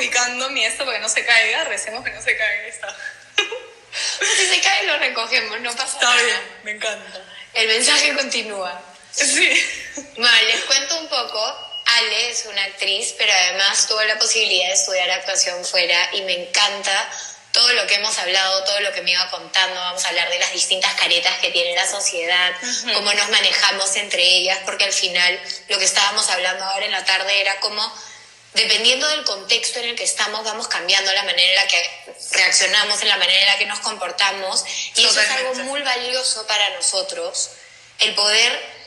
Ubicando mi esto para que no se caiga. Recemos que no se caiga. Está. si se cae lo recogemos, no pasa Está nada. bien, me encanta. El mensaje continúa. Sí. Bueno, les cuento un poco. Ale es una actriz, pero además tuvo la posibilidad de estudiar actuación fuera y me encanta todo lo que hemos hablado, todo lo que me iba contando. Vamos a hablar de las distintas caretas que tiene la sociedad, cómo nos manejamos entre ellas, porque al final lo que estábamos hablando ahora en la tarde era cómo, dependiendo del contexto en el que estamos, vamos cambiando la manera en la que reaccionamos, en la manera en la que nos comportamos. Y eso es algo muy valioso para nosotros, el poder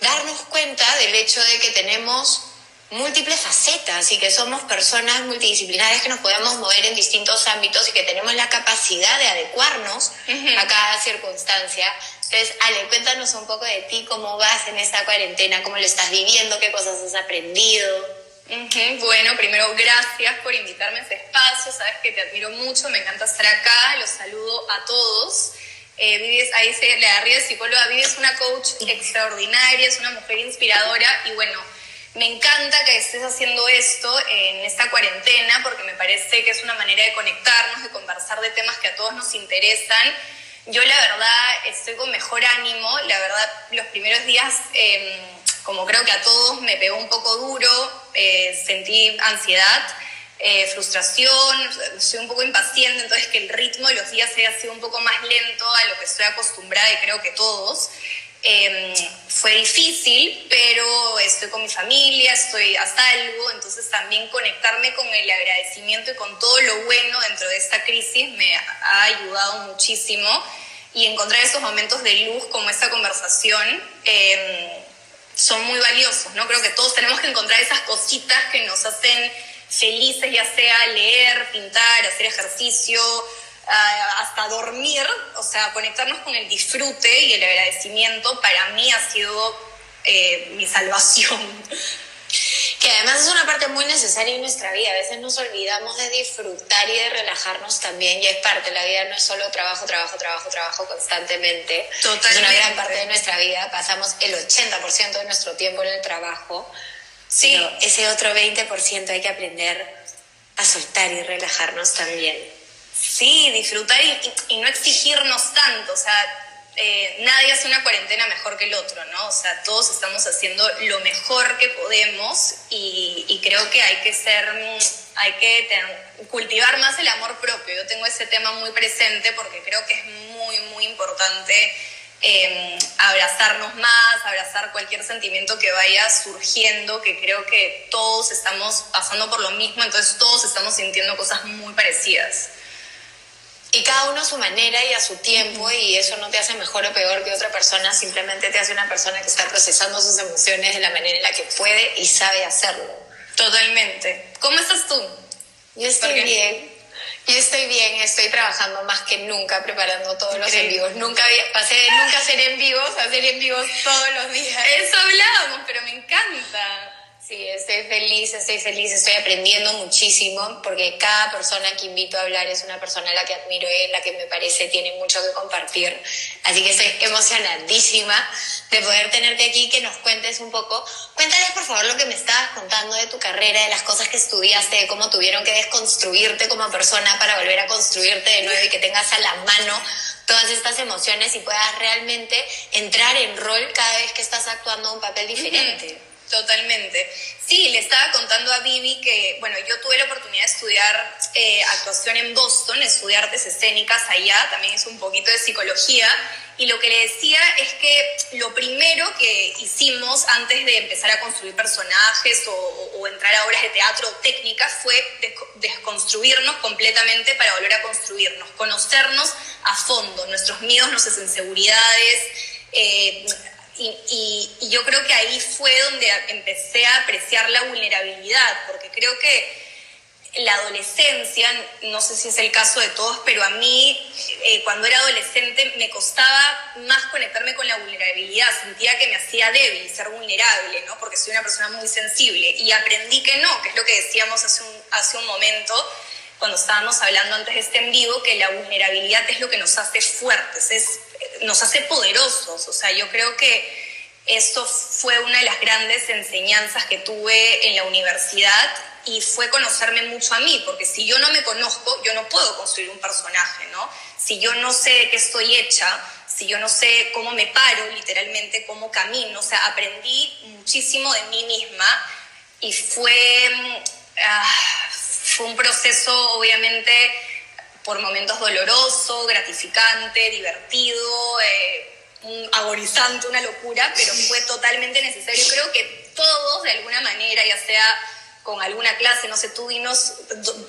darnos cuenta del hecho de que tenemos múltiples facetas y que somos personas multidisciplinarias que nos podemos mover en distintos ámbitos y que tenemos la capacidad de adecuarnos a cada circunstancia. Entonces, Ale, cuéntanos un poco de ti, cómo vas en esta cuarentena, cómo lo estás viviendo, qué cosas has aprendido. Bueno, primero, gracias por invitarme a este espacio. Sabes que te admiro mucho, me encanta estar acá. Los saludo a todos. Eh, Vivi es- ahí se le arriba psicóloga. Vivi es una coach extraordinaria, es una mujer inspiradora y bueno, me encanta que estés haciendo esto en esta cuarentena porque me parece que es una manera de conectarnos, de conversar de temas que a todos nos interesan. Yo la verdad estoy con mejor ánimo, la verdad los primeros días, eh, como creo que a todos, me pegó un poco duro, eh, sentí ansiedad, eh, frustración, soy un poco impaciente, entonces que el ritmo de los días haya sido un poco más lento a lo que estoy acostumbrada y creo que todos. Eh, fue difícil, pero estoy con mi familia, estoy a salvo, entonces también conectarme con el agradecimiento y con todo lo bueno dentro de esta crisis me ha ayudado muchísimo y encontrar esos momentos de luz como esta conversación eh, son muy valiosos, ¿no? Creo que todos tenemos que encontrar esas cositas que nos hacen felices, ya sea leer, pintar, hacer ejercicio, ah, hasta dormir, o sea, conectarnos con el disfrute y el agradecimiento para mí ha sido eh, mi salvación. Que además es una parte muy necesaria en nuestra vida. A veces nos olvidamos de disfrutar y de relajarnos también. Y es parte, la vida no es solo trabajo, trabajo, trabajo, trabajo constantemente. Es una Totalmente. gran parte de nuestra vida. Pasamos el 80% de nuestro tiempo en el trabajo. Sí. Pero ese otro 20% hay que aprender a soltar y relajarnos también. Sí, disfrutar y, y- y no exigirnos tanto, o sea, eh, nadie hace una cuarentena mejor que el otro, ¿no? O sea, todos estamos haciendo lo mejor que podemos y, y creo que hay que ser, mm, hay que cultivar más el amor propio. Yo tengo ese tema muy presente porque creo que es muy, muy importante eh, abrazarnos más, abrazar cualquier sentimiento que vaya surgiendo, que creo que todos estamos pasando por lo mismo, entonces todos estamos sintiendo cosas muy parecidas. Y cada uno a su manera y a su tiempo, y eso no te hace mejor o peor que otra persona, simplemente te hace una persona que está procesando sus emociones de la manera en la que puede y sabe hacerlo. Totalmente. ¿Cómo estás tú? Yo estoy bien. Yo estoy bien, estoy trabajando más que nunca preparando todos los en Increíble. vivos. Nunca pasé de nunca hacer en vivos a hacer en vivos todos los días. Eso hablábamos, pero me encanta. Sí, estoy feliz, estoy feliz, estoy aprendiendo muchísimo porque cada persona que invito a hablar es una persona a la que admiro y la que me parece tiene mucho que compartir. Así que estoy emocionadísima de poder tenerte aquí, que nos cuentes un poco. Cuéntales por favor lo que me estabas contando de tu carrera, de las cosas que estudiaste, de cómo tuvieron que desconstruirte como persona para volver a construirte de nuevo y que tengas a la mano todas estas emociones y puedas realmente entrar en rol cada vez que estás actuando un papel diferente. Totalmente. Sí, le estaba contando a Vivi que, bueno, yo tuve la oportunidad de estudiar eh, actuación en Boston, estudiar artes escénicas allá, también hice un poquito de psicología, y lo que le decía es que lo primero que hicimos antes de empezar a construir personajes o, entrar a obras de teatro o técnicas fue desco- desconstruirnos completamente para volver a construirnos, conocernos a fondo, nuestros miedos, nuestras inseguridades. eh, y, yo creo que ahí fue donde empecé a apreciar la vulnerabilidad, porque creo que la adolescencia, no sé si es el caso de todos, pero a mí eh, cuando era adolescente me costaba más conectarme con la vulnerabilidad, sentía que me hacía débil ser vulnerable, ¿no? porque soy una persona muy sensible y aprendí que no, que es lo que decíamos hace un, hace un momento cuando estábamos hablando antes de este en vivo, que la vulnerabilidad es lo que nos hace fuertes, es, nos hace poderosos, o sea, yo creo que eso fue una de las grandes enseñanzas que tuve en la universidad y fue conocerme mucho a mí, porque si yo no me conozco, yo no puedo construir un personaje, ¿no? Si yo no sé qué estoy hecha, si yo no sé cómo me paro literalmente, cómo camino, o sea, aprendí muchísimo de mí misma y fue, ah, fue un proceso obviamente por momentos doloroso, gratificante, divertido, eh, agonizante, una locura, pero fue totalmente necesario. Creo que todos de alguna manera, ya sea con alguna clase, no sé, tú dinos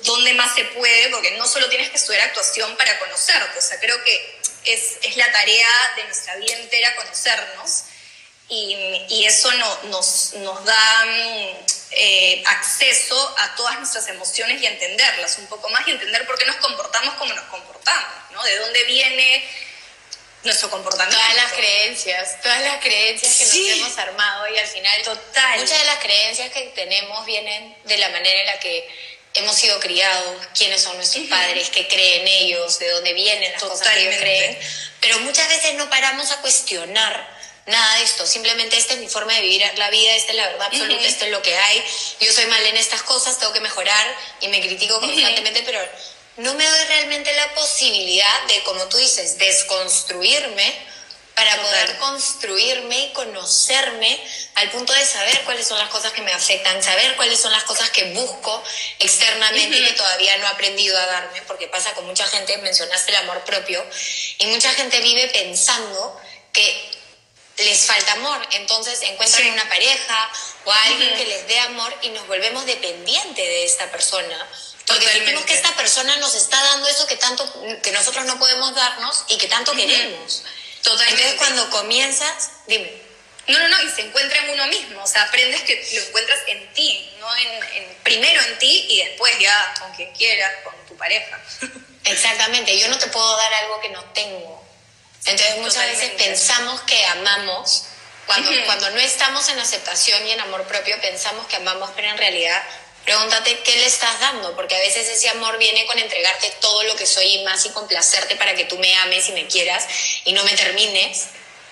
dónde más se puede, porque no solo tienes que estudiar actuación para conocerte, o sea, creo que es, es la tarea de nuestra vida entera conocernos y, y eso no, nos, nos da eh, acceso a todas nuestras emociones y entenderlas un poco más y entender por qué nos comportamos como nos comportamos, ¿no? De dónde viene nuestro comportamiento. Todas las creencias, todas las creencias que nos hemos armado y al final Total. muchas de las creencias que tenemos vienen de la manera en la que hemos sido criados, quiénes son nuestros padres, qué creen ellos, de dónde vienen las cosas que ellos creen, pero muchas veces no paramos a cuestionar nada de esto, simplemente esta es mi forma de vivir la vida, esta es la verdad absoluta, esto es lo que hay, yo soy mal en estas cosas, tengo que mejorar y me critico constantemente, pero no me doy realmente la posibilidad de, como tú dices, desconstruirme para poder construirme y conocerme al punto de saber cuáles son las cosas que me afectan, saber cuáles son las cosas que busco externamente y que todavía no he aprendido a darme, porque pasa con mucha gente, mencionaste el amor propio, y mucha gente vive pensando que les falta amor, entonces encuentran una pareja o alguien que les dé amor y nos volvemos dependientes de esta persona porque sentimos que esta persona nos está dando eso que tanto, que nosotros no podemos darnos y que tanto queremos. Totalmente. Entonces cuando comienzas, dime. No, no, no, y se encuentra en uno mismo, o sea, aprendes que lo encuentras en ti, ¿no? En, primero en ti y después ya con quien quieras, con tu pareja. Exactamente, yo no te puedo dar algo que no tengo. Entonces muchas veces pensamos que amamos, cuando, cuando no estamos en aceptación y en amor propio, pensamos que amamos, pero en realidad Pregúntate qué le estás dando, porque a veces ese amor viene con entregarte todo lo que soy y más y complacerte para que tú me ames y me quieras y no me termines.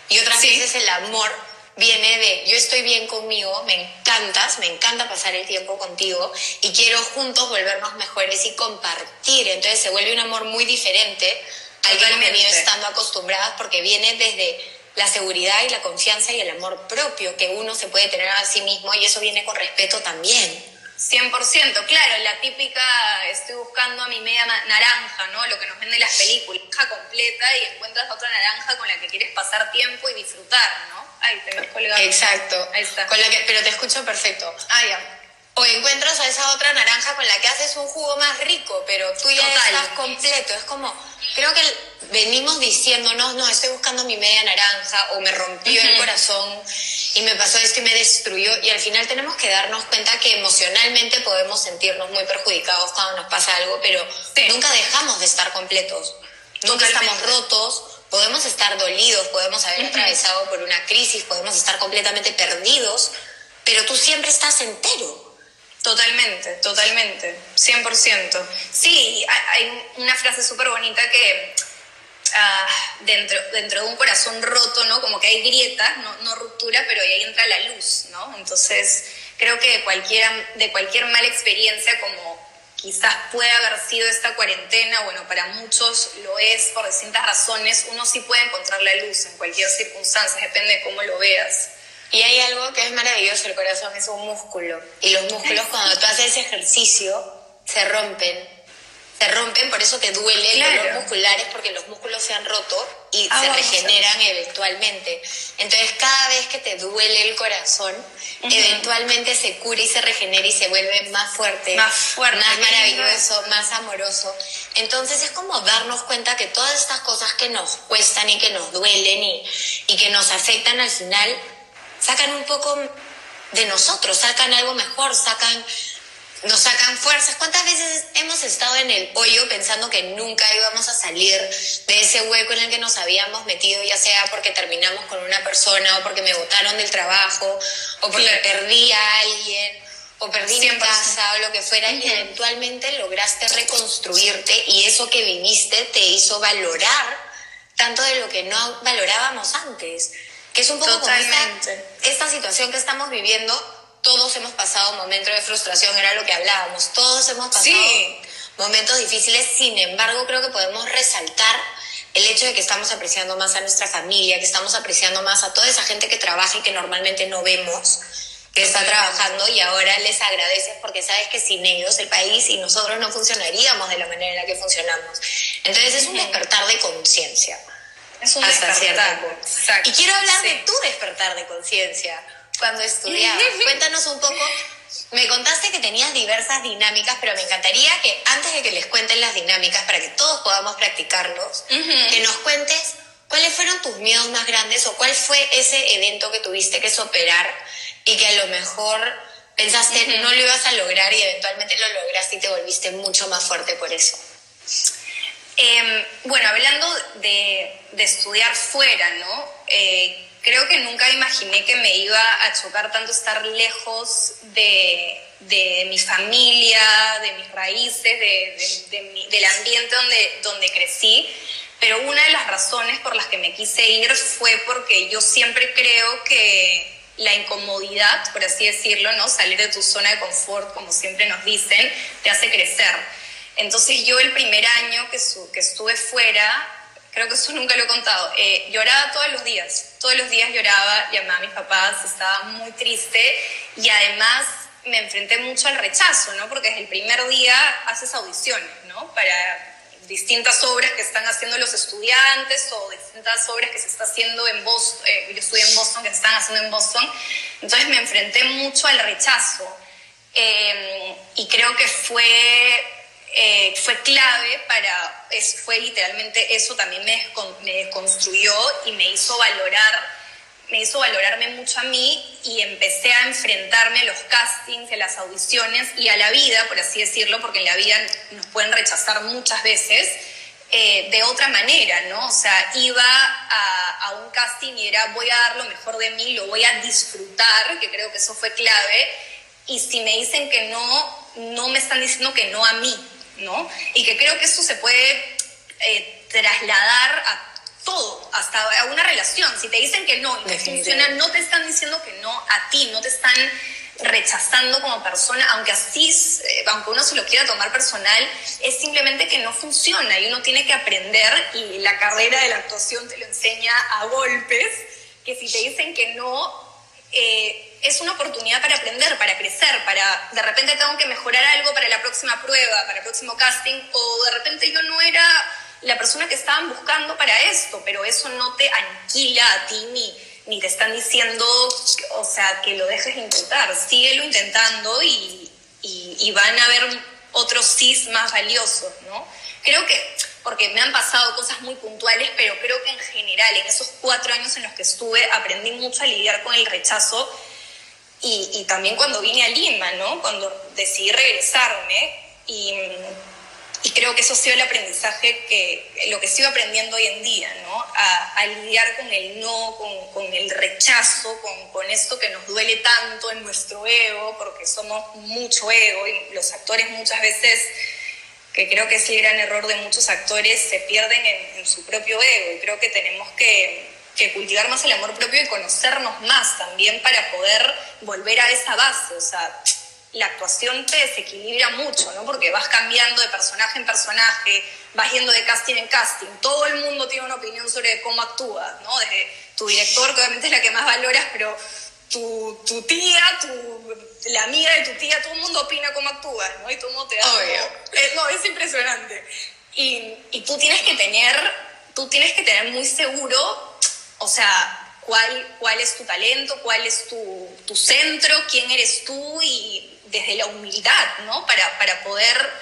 Y otras veces el amor viene de yo estoy bien conmigo, me encantas, me encanta pasar el tiempo contigo y quiero juntos volvernos mejores y compartir. Entonces se vuelve un amor muy diferente al que hemos venido estando acostumbradas porque viene desde la seguridad y la confianza y el amor propio que uno se puede tener a sí mismo y eso viene con respeto también. 100%, claro, la típica, estoy buscando a mi media naranja, ¿no? Lo que nos vende las películas, completa y encuentras otra naranja con la que quieres pasar tiempo y disfrutar, ¿no? Ahí te ves colgado. Exacto. Ahí está. Con la que, pero te escucho perfecto. Ah, ya. O encuentras a esa otra naranja con la que haces un jugo más rico, pero tú ya estás completo. Es como, creo que venimos diciéndonos, no, estoy buscando mi media naranja, o me rompió el corazón y me pasó esto y me destruyó. Y al final tenemos que darnos cuenta que emocionalmente podemos sentirnos muy perjudicados cuando nos pasa algo, pero nunca dejamos de estar completos. Nunca estamos rotos, podemos estar dolidos, podemos haber atravesado por una crisis, podemos estar completamente perdidos, pero tú siempre estás entero. Totalmente, totalmente, 100%. Sí, hay una frase súper bonita que ah, dentro, dentro de un corazón roto, ¿no? Como que hay grietas, no, no ruptura, pero ahí entra la luz, ¿no? Entonces, creo que de, cualquiera, de cualquier mala experiencia, como quizás puede haber sido esta cuarentena, bueno, para muchos lo es por distintas razones, uno sí puede encontrar la luz en cualquier circunstancia, depende de cómo lo veas. Y hay algo que es maravilloso, el corazón es un músculo. Y los músculos cuando tú haces ejercicio se rompen. Se rompen, por eso te duele el dolor muscular, es porque los músculos se han roto y ah, se regeneran eventualmente. Entonces cada vez que te duele el corazón, eventualmente se cura y se regenera y se vuelve más fuerte, más, fuerte, más maravilloso, más amoroso. Entonces es como darnos cuenta que todas estas cosas que nos cuestan y que nos duelen y, y que nos afectan al final sacan un poco de nosotros, sacan algo mejor, sacan nos sacan fuerzas. ¿Cuántas veces hemos estado en el hoyo pensando que nunca íbamos a salir de ese hueco en el que nos habíamos metido, ya sea porque terminamos con una persona o porque me botaron del trabajo o porque perdí a alguien o perdí mi casa o lo que fuera y eventualmente lograste reconstruirte y eso que viviste te hizo valorar tanto de lo que no valorábamos antes. Que es un poco como esta, esta, situación que estamos viviendo, todos hemos pasado momentos de frustración, era lo que hablábamos, todos hemos pasado momentos difíciles, sin embargo creo que podemos resaltar el hecho de que estamos apreciando más a nuestra familia, que estamos apreciando más a toda esa gente que trabaja y que normalmente no vemos, que está trabajando y ahora les agradeces porque sabes que sin ellos el país y nosotros no funcionaríamos de la manera en la que funcionamos. Entonces es un despertar de conciencia. Es un despertar. Y quiero hablar de tu despertar de conciencia cuando estudiabas. Cuéntanos un poco me contaste que tenías diversas dinámicas, pero me encantaría que antes de que les cuenten las dinámicas, para que todos podamos practicarlos, que nos cuentes cuáles fueron tus miedos más grandes o cuál fue ese evento que tuviste que superar y que a lo mejor pensaste no lo ibas a lograr y eventualmente lo lograste y te volviste mucho más fuerte por eso. Em, bueno, hablando de, estudiar fuera, ¿no? Eh, creo que nunca imaginé que me iba a chocar tanto estar lejos de, mi familia, de mis raíces, del ambiente donde, donde crecí. Pero una de las razones por las que me quise ir fue porque yo siempre creo que la incomodidad, por así decirlo, ¿no? Salir de tu zona de confort, como siempre nos dicen, te hace crecer. Entonces yo el primer año que, que estuve fuera, creo que eso nunca lo he contado, eh, lloraba todos los días, todos los días lloraba, llamaba a mis papás, estaba muy triste y además me enfrenté mucho al rechazo, ¿no? Porque desde el primer día haces audiciones, ¿no? Para distintas obras que están haciendo los estudiantes o distintas obras que se está haciendo en Boston, eh, yo estudié en Boston, que se están haciendo en Boston, entonces me enfrenté mucho al rechazo eh, y creo que fue eh, fue clave para, es, fue literalmente eso también me, me desconstruyó y me hizo valorar me hizo valorarme mucho a mí y empecé a enfrentarme a los castings, a las audiciones y a la vida, por así decirlo, porque en la vida nos pueden rechazar muchas veces, eh, de otra manera, ¿no? O sea, iba a, a, un casting y era voy a dar lo mejor de mí, lo voy a disfrutar, que creo que eso fue clave, y si me dicen que no, no me están diciendo que no a mí, ¿no? Y que creo que eso se puede eh, trasladar a todo, hasta a una relación. Si te dicen que no y no funciona, no te están diciendo que no a ti, no te están rechazando como persona, aunque así, eh, aunque uno se lo quiera tomar personal, es simplemente que no funciona y uno tiene que aprender y la carrera de la actuación te lo enseña a golpes, que si te dicen que no, eh, es una oportunidad para aprender, para crecer, para de repente tengo que mejorar algo para la próxima prueba, para el próximo casting, o de repente yo no era la persona que estaban buscando para esto, pero eso no te aniquila a ti ni, ni te están diciendo, o sea, que lo dejes de intentar, síguelo intentando y, y, y van a haber otros sís más valiosos, ¿no? Creo que, porque me han pasado cosas muy puntuales, pero creo que en general, en esos cuatro años en los que estuve, aprendí mucho a lidiar con el rechazo y, y, también cuando vine a Lima, ¿no? Cuando decidí regresarme y, y, creo que eso ha sido el aprendizaje que, lo que sigo aprendiendo hoy en día, ¿no? A, a lidiar con el no, con, con el rechazo, con, con, esto que nos duele tanto en nuestro ego, porque somos mucho ego y los actores muchas veces, que creo que es el gran error de muchos actores, se pierden en, en su propio ego y creo que tenemos que que cultivar más el amor propio y conocernos más también para poder volver a esa base. O sea, la actuación te desequilibra mucho, ¿no? Porque vas cambiando de personaje en personaje, vas yendo de casting en casting. Todo el mundo tiene una opinión sobre cómo actúas, ¿no? Desde tu director, que obviamente es la que más valoras, pero tu, tu tía, tu, la amiga de tu tía, todo el mundo opina cómo actúas, ¿no? Y todo el mundo te da... Eh, no, es impresionante. Y, y tú tienes que tener, tú tienes que tener muy seguro o sea, cuál, cuál es tu talento, cuál es tu, tu centro, quién eres tú y desde la humildad, ¿no? Para, para poder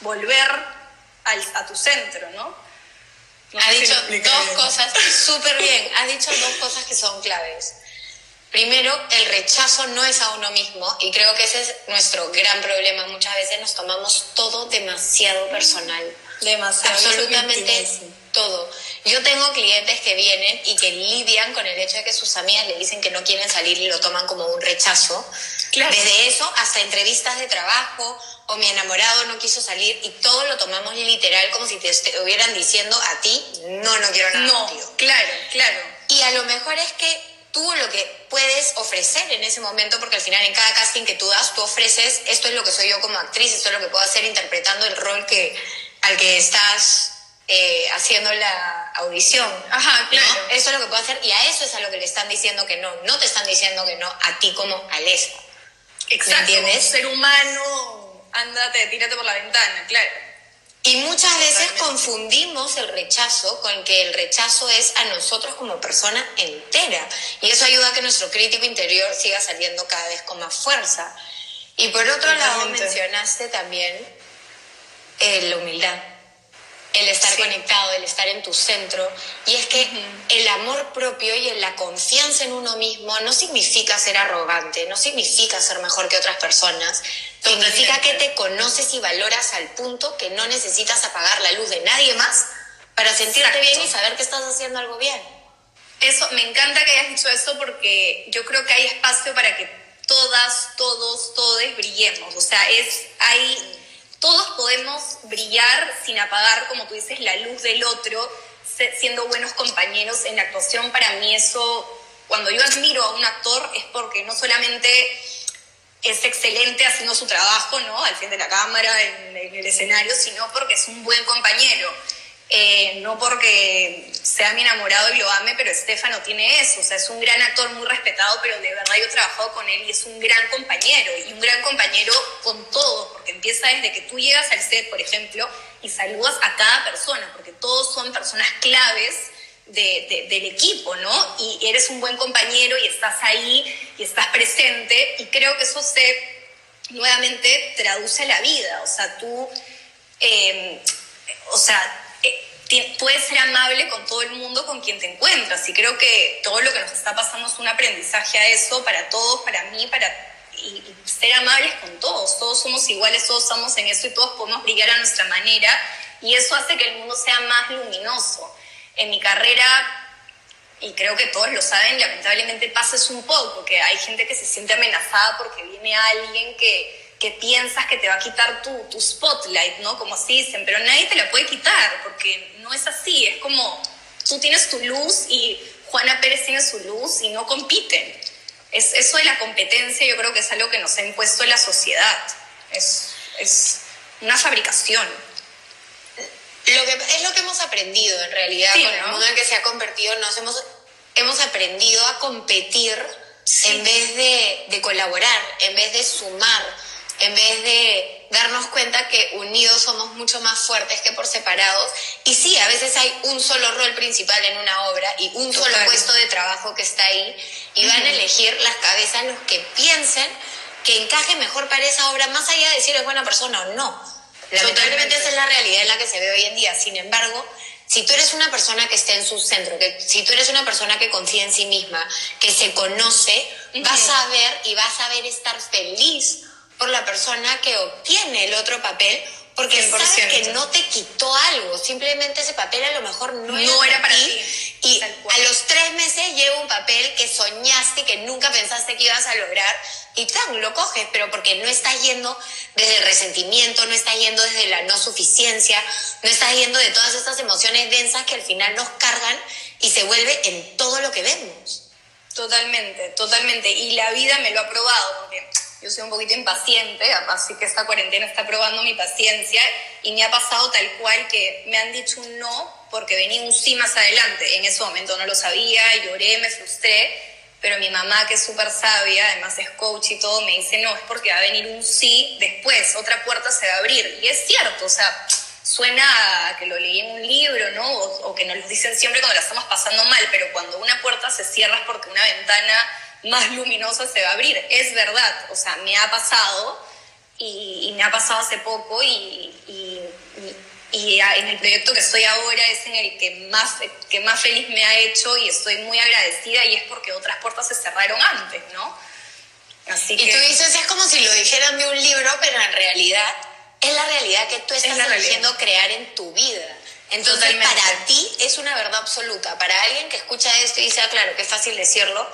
volver al, a tu centro, ¿no? no ha dicho dos cosas súper bien, ha dicho dos cosas que son claves. Primero, el rechazo no es a uno mismo y creo que ese es nuestro gran problema. Muchas veces nos tomamos todo demasiado personal. Demasiado. Absolutamente todo. Yo tengo clientes que vienen y que lidian con el hecho de que sus amigas le dicen que no quieren salir y lo toman como un rechazo. Desde eso hasta entrevistas de trabajo o mi enamorado no quiso salir y todo lo tomamos literal como si te estuvieran diciendo a ti, no, no quiero nada no, contigo. Claro, claro. Y a lo mejor es que tú lo que puedes ofrecer en ese momento, porque al final en cada casting que tú das, tú ofreces, esto es lo que soy yo como actriz, esto es lo que puedo hacer interpretando el rol que, al que estás eh, haciendo la audición. Ajá, claro. Eso es lo que puedo hacer y a eso es a lo que le están diciendo que no. No te están diciendo que no a ti como Alesa. Exacto. entiendes? Ser humano, ándate, tírate por la ventana, claro. Y muchas veces confundimos el rechazo con que el rechazo es a nosotros como persona entera. Y eso ayuda a que nuestro crítico interior siga saliendo cada vez con más fuerza. Y por otro lado, mencionaste también eh, la humildad el estar conectado, el estar en tu centro. Y es que el amor propio y la confianza en uno mismo no significa ser arrogante, no significa ser mejor que otras personas. Significa que te conoces y valoras al punto que no necesitas apagar la luz de nadie más para sentirte bien y saber que estás haciendo algo bien. Eso, me encanta que hayas dicho eso porque yo creo que hay espacio para que todas, todos, todos brillemos. O sea, es, hay todos podemos brillar sin apagar, como tú dices, la luz del otro, siendo buenos compañeros en la actuación. Para mí eso, cuando yo admiro a un actor es porque no solamente es excelente haciendo su trabajo, ¿no? Al frente de la cámara, en el escenario, sino porque es un buen compañero. Eh, no porque sea mi enamorado y lo ame, pero Estefano tiene eso, o sea, es un gran actor muy respetado, pero de verdad yo he trabajado con él y es un gran compañero, y un gran compañero con todos, porque empieza desde que tú llegas al set, por ejemplo, y saludas a cada persona, porque todos son personas claves del equipo, ¿no? Y eres un buen compañero y estás ahí y estás presente, y creo que eso se nuevamente traduce a la vida, o sea, tú, eh, o sea, puedes ser amable con todo el mundo con quien te encuentras. Y creo que todo lo que nos está pasando es un aprendizaje a eso para todos, para mí, para ser amables con todos. Todos somos iguales, todos estamos en eso y todos podemos brillar a nuestra manera. Y eso hace que el mundo sea más luminoso. En mi carrera, y creo que todos lo saben, lamentablemente pasa eso un poco, que hay gente que se siente amenazada porque viene alguien que que piensas que te va a quitar tu, tu spotlight, ¿no? Como así dicen, pero nadie te la puede quitar, porque no es así, es como tú tienes tu luz y Juana Pérez tiene su luz y no compiten. Es, eso de la competencia yo creo que es algo que nos ha impuesto la sociedad, es, es una fabricación. Lo que, es lo que hemos aprendido en realidad con el mundo en que se ha convertido, nos hemos, hemos aprendido a competir en vez de, de colaborar, en vez de sumar en vez de darnos cuenta que unidos somos mucho más fuertes que por separados. Y sí, a veces hay un solo rol principal en una obra y un solo puesto de trabajo que está ahí y van a elegir las cabezas los que piensen que encaje mejor para esa obra, más allá de si eres buena persona o no. Lamentablemente esa es la realidad en la que se ve hoy en día. Sin embargo, si tú eres una persona que esté en su centro, que si tú eres una persona que confía en sí misma, que se conoce, vas a ver y vas a ver estar feliz por la persona que obtiene el otro papel porque sabes que no te quitó algo, simplemente ese papel a lo mejor no, era, para ti, y a los tres meses lleva un papel que soñaste, que nunca pensaste que ibas a lograr y tan lo coges, pero porque no estás yendo desde el resentimiento, no estás yendo desde la no suficiencia, no estás yendo de todas estas emociones densas que al final nos cargan y se vuelve en todo lo que vemos. Totalmente, totalmente. Y la vida me lo ha probado, porque yo soy un poquito impaciente, así que esta cuarentena está probando mi paciencia y me ha pasado tal cual que me han dicho un no porque venía un sí más adelante. En ese momento no lo sabía, lloré, me frustré, pero mi mamá, que es súper sabia, además es coach y todo, me dice, no, es porque va a venir un sí después, otra puerta se va a abrir. Y es cierto, o sea, suena a que lo leí en un libro, ¿no? O, que nos lo dicen siempre cuando la estamos pasando mal, pero cuando una puerta se cierra es porque una ventana más luminosa se va a abrir. Es verdad, o sea, me ha pasado y, me ha pasado hace poco y, y, en el proyecto que estoy ahora es en el que más, que más feliz me ha hecho y estoy muy agradecida y es porque otras puertas se cerraron antes, ¿no? Así y tú dices, es como si lo dijeran de un libro, pero en realidad es la realidad que tú estás eligiendo crear en tu vida. Entonces, para ti es una verdad absoluta. Para alguien que escucha esto y dice, ah, claro, que es fácil decirlo,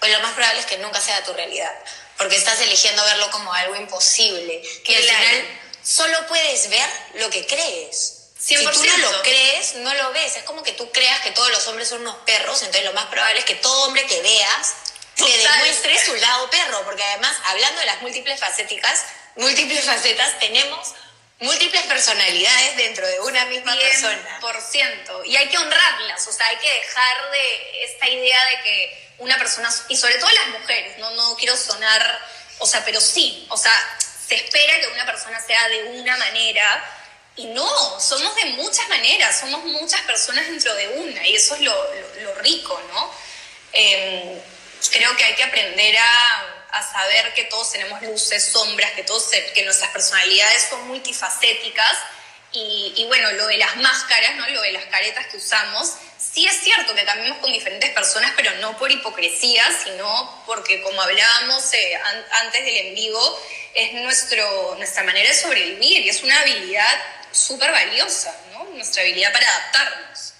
pues lo más probable es que nunca sea tu realidad, porque estás eligiendo verlo como algo imposible, que al final solo puedes ver lo que crees. Si tú no lo crees, no lo ves. Es como que tú creas que todos los hombres son unos perros, entonces lo más probable es que todo hombre que veas le demuestre su lado perro, porque además, hablando de las múltiples facéticas, múltiples facetas, tenemos múltiples personalidades dentro de una misma persona. Por ciento. Y hay que honrarlas, o sea, hay que dejar de esta idea de que una persona, y sobre todo las mujeres, no, no quiero sonar, o sea, pero sí, o sea, se espera que una persona sea de una manera y no, somos de muchas maneras, somos muchas personas dentro de una y eso es lo, rico, ¿no? Em, creo que hay que aprender a, saber que todos tenemos luces, sombras, que, todos, que nuestras personalidades son multifacéticas y, y, bueno, lo de las máscaras, ¿no? Lo de las caretas que usamos, sí es cierto que cambiamos con diferentes personas, pero no por hipocresía, sino porque como hablábamos eh, antes del en vivo, es nuestro, nuestra manera de sobrevivir y es una habilidad súper valiosa, ¿no? Nuestra habilidad para adaptarnos.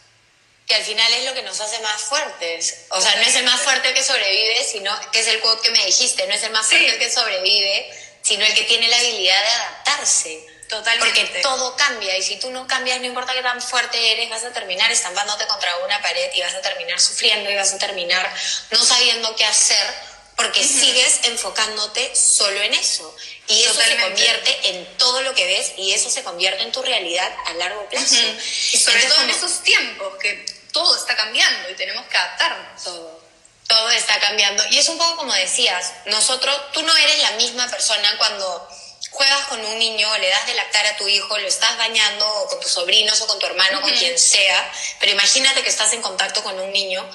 Que al final es lo que nos hace más fuertes. O sea, no es el más fuerte el que sobrevive, sino que es el quote que me dijiste, no es el más fuerte el que sobrevive, sino el que tiene la habilidad de adaptarse. Totalmente. Porque todo cambia y si tú no cambias, no importa qué tan fuerte eres, vas a terminar estampándote contra una pared y vas a terminar sufriendo y vas a terminar no sabiendo qué hacer porque sigues enfocándote solo en eso. Y eso se convierte en todo lo que ves y eso se convierte en tu realidad a largo plazo. Y sobre todo en esos tiempos que todo está cambiando y tenemos que adaptarnos. Todo. Todo está cambiando. Y es un poco como decías, nosotros, tú no eres la misma persona cuando juegas con un niño, le das de lactar a tu hijo, lo estás bañando o con tus sobrinos o con tu hermano, con quien sea, pero imagínate que estás en contacto con un niño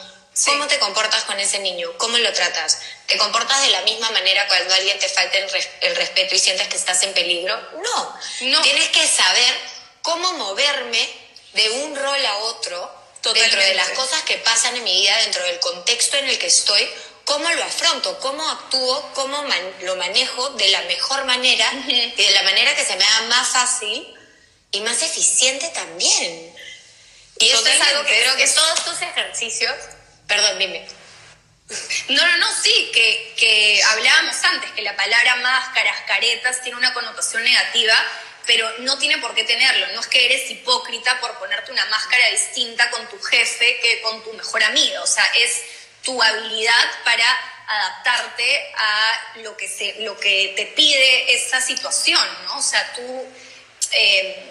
¿Cómo te comportas con ese niño? ¿Cómo lo tratas? ¿Te comportas de la misma manera cuando alguien te falta el, respeto y sientes que estás en peligro? No. no. Tienes que saber cómo moverme de un rol a otro dentro de las cosas que pasan en mi vida, dentro del contexto en el que estoy, cómo lo afronto, cómo actúo, cómo lo manejo de la mejor manera y de la manera que se me haga más fácil y más eficiente también. Y esto es algo que creo que todos estos ejercicios Perdón, dime. No, no, no, sí, que, que hablábamos antes, que la palabra máscaras, caretas, tiene una connotación negativa, pero no tiene por qué tenerlo. No es que eres hipócrita por ponerte una máscara distinta con tu jefe que con tu mejor amiga. O sea, es tu habilidad para adaptarte a lo que, se, lo que te pide esa situación, ¿no? O sea, tú... Eh,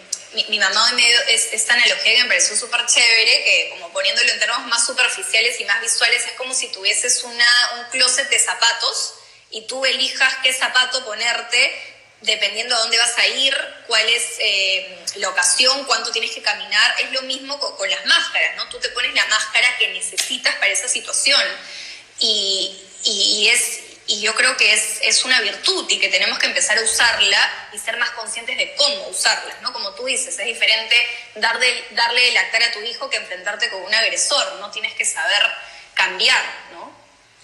mi, mamá hoy me dio esta analogía que me pareció súper chévere, que como poniéndolo en términos más superficiales y más visuales, es como si tuvieses una, un closet de zapatos y tú elijas qué zapato ponerte dependiendo de dónde vas a ir, cuál es eh, la ocasión, cuánto tienes que caminar. Es lo mismo con, las máscaras, ¿no? Tú te pones la máscara que necesitas para esa situación. Y, y, es, y yo creo que es, es, una virtud y que tenemos que empezar a usarla y ser más conscientes de cómo usarla, ¿no? Como tú dices, es diferente darle, darle lactar a tu hijo que enfrentarte con un agresor, no tienes que saber cambiar, ¿no?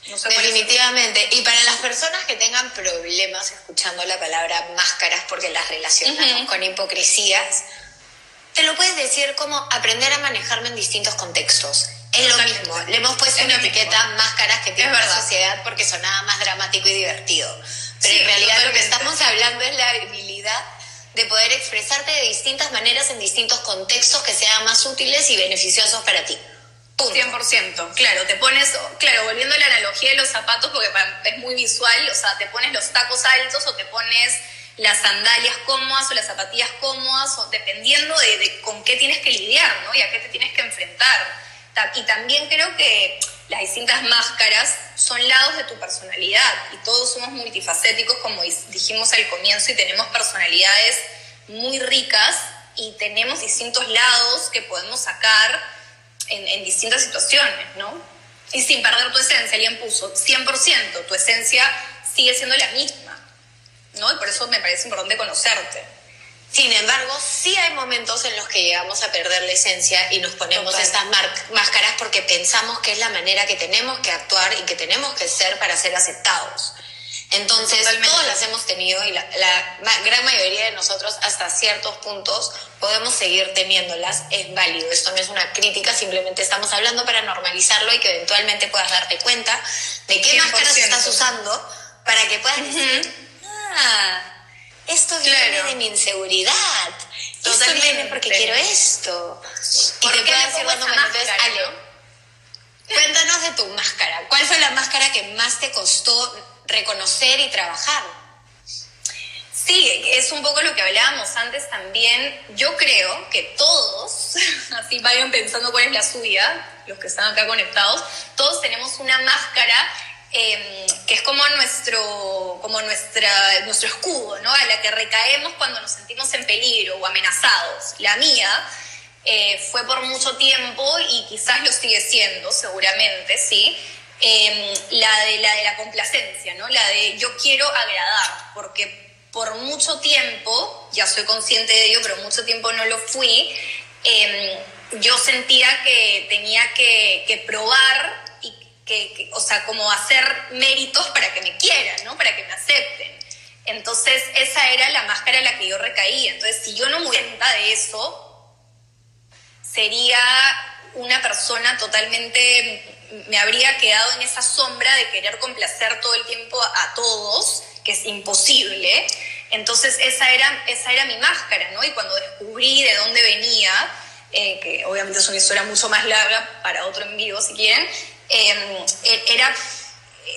Definitivamente. Y para las personas que tengan problemas escuchando la palabra máscaras porque las relacionamos con hipocresías, te lo puedes decir como aprender a manejarme en distintos contextos. Es lo mismo. Le hemos puesto una etiqueta máscaras que tiene la sociedad porque sonaba más dramático y divertido. Pero en realidad lo que estamos hablando es la habilidad de poder expresarte de distintas maneras en distintos contextos que sean más útiles y beneficiosos para ti. Punto. 100%, claro, te pones, claro, volviendo a la analogía de los zapatos, porque es muy visual, o sea, te pones los tacos altos o te pones las sandalias cómodas o las zapatillas cómodas, o dependiendo de, de con qué tienes que lidiar, ¿no? Y a qué te tienes que enfrentar. Y también creo que las distintas máscaras son lados de tu personalidad y todos somos multifacéticos, como dijimos al comienzo, y tenemos personalidades muy ricas y tenemos distintos lados que podemos sacar en, distintas situaciones, ¿no? Y sin perder tu esencia, alguien puso 100%, tu esencia sigue siendo la misma, ¿no? Y por eso me parece importante conocerte. Sin embargo, sí hay momentos en los que llegamos a perder la esencia y nos ponemos estas máscaras porque pensamos que es la manera que tenemos que actuar y que tenemos que ser para ser aceptados. Entonces, todos las hemos tenido y la, gran mayoría de nosotros hasta ciertos puntos podemos seguir teniéndolas. Es válido, esto no es una crítica, simplemente estamos hablando para normalizarlo y que eventualmente puedas darte cuenta de qué máscaras estás usando para que puedas decir, ah, esto viene de mi inseguridad. Esto Totalmente. porque quiero esto. Y ¿Por te me entonces, máscara, Ale, no? cuéntanos de tu máscara. ¿Cuál fue la máscara que más te costó reconocer y trabajar? Sí, es un poco lo que hablábamos antes también. Yo creo que todos, así vayan pensando cuál es la suya, los que están acá conectados, todos tenemos una máscara eh, que es como nuestro, como nuestra, nuestro escudo, ¿no? A la que recaemos cuando nos sentimos en peligro o amenazados. La mía eh, fue por mucho tiempo y quizás lo sigue siendo, seguramente, sí. Eh, la, de, la de la complacencia, ¿no? La de yo quiero agradar, porque por mucho tiempo, ya soy consciente de ello, pero mucho tiempo no lo fui, eh, yo sentía que tenía que, probar y que, que, o sea, como hacer méritos para que me quieran, ¿no? Para que me acepten. Entonces, esa era la máscara en la que yo recaía. Entonces, si yo no me cuenta de eso, sería una persona totalmente, me habría quedado en esa sombra de querer complacer todo el tiempo a, todos, que es imposible. Entonces esa era, esa era mi máscara, ¿no? Y cuando descubrí de dónde venía, eh, que obviamente es una historia mucho más larga para otro en vivo si quieren, eh, era,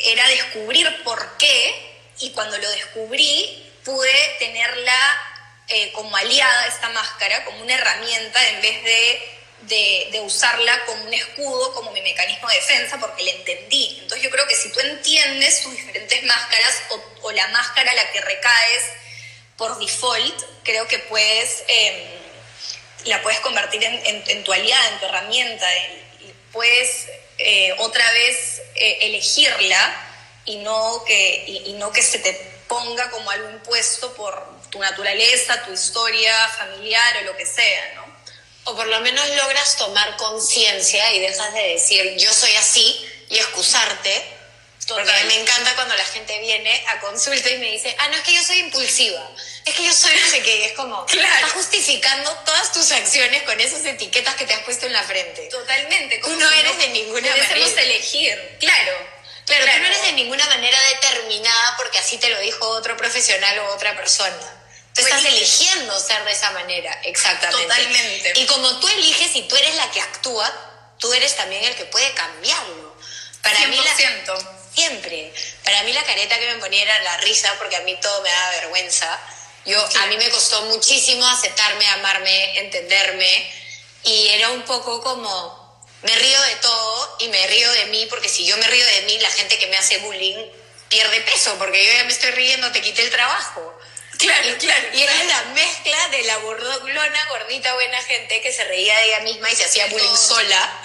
era descubrir por qué y cuando lo descubrí pude tenerla eh, como aliada esta máscara, como una herramienta en vez de de, usarla como un escudo, como mi mecanismo de defensa, porque la entendí. Entonces yo creo que si tú entiendes tus diferentes máscaras o, la máscara a la que recaes por default, creo que puedes, eh, la puedes convertir en, tu aliada, en tu herramienta, y puedes eh, otra vez eh, elegirla y no, que, y no que se te ponga como algo impuesto por tu naturaleza, tu historia familiar o lo que sea, ¿no? O por lo menos logras tomar conciencia y dejas de decir yo soy así y excusarte. Total. Porque a mí me encanta cuando la gente viene a consulta y me dice, ah, no, es que yo soy impulsiva, es que yo soy no sé qué, y es como, claro. estás justificando todas tus acciones con esas etiquetas que te has puesto en la frente. Totalmente. Tú no si eres no, de ninguna manera. elegir, claro. Claro, claro, tú no eres de ninguna manera determinada porque así te lo dijo otro profesional o otra persona. Tú estás eligiendo ser de esa manera, exactamente. Totalmente. Y como tú eliges y tú eres la que actúa, tú eres también el que puede cambiarlo. Para 100%. mí la, siempre. Para mí la careta que me ponía era la risa porque a mí todo me daba vergüenza. Yo sí. a mí me costó muchísimo aceptarme, amarme, entenderme y era un poco como me río de todo y me río de mí porque si yo me río de mí la gente que me hace bullying pierde peso porque yo ya me estoy riendo, te quité el trabajo. Claro, y, claro. Y era la mezcla de la burlona, gordita, buena gente que se reía de ella misma y se hacía bullying sola,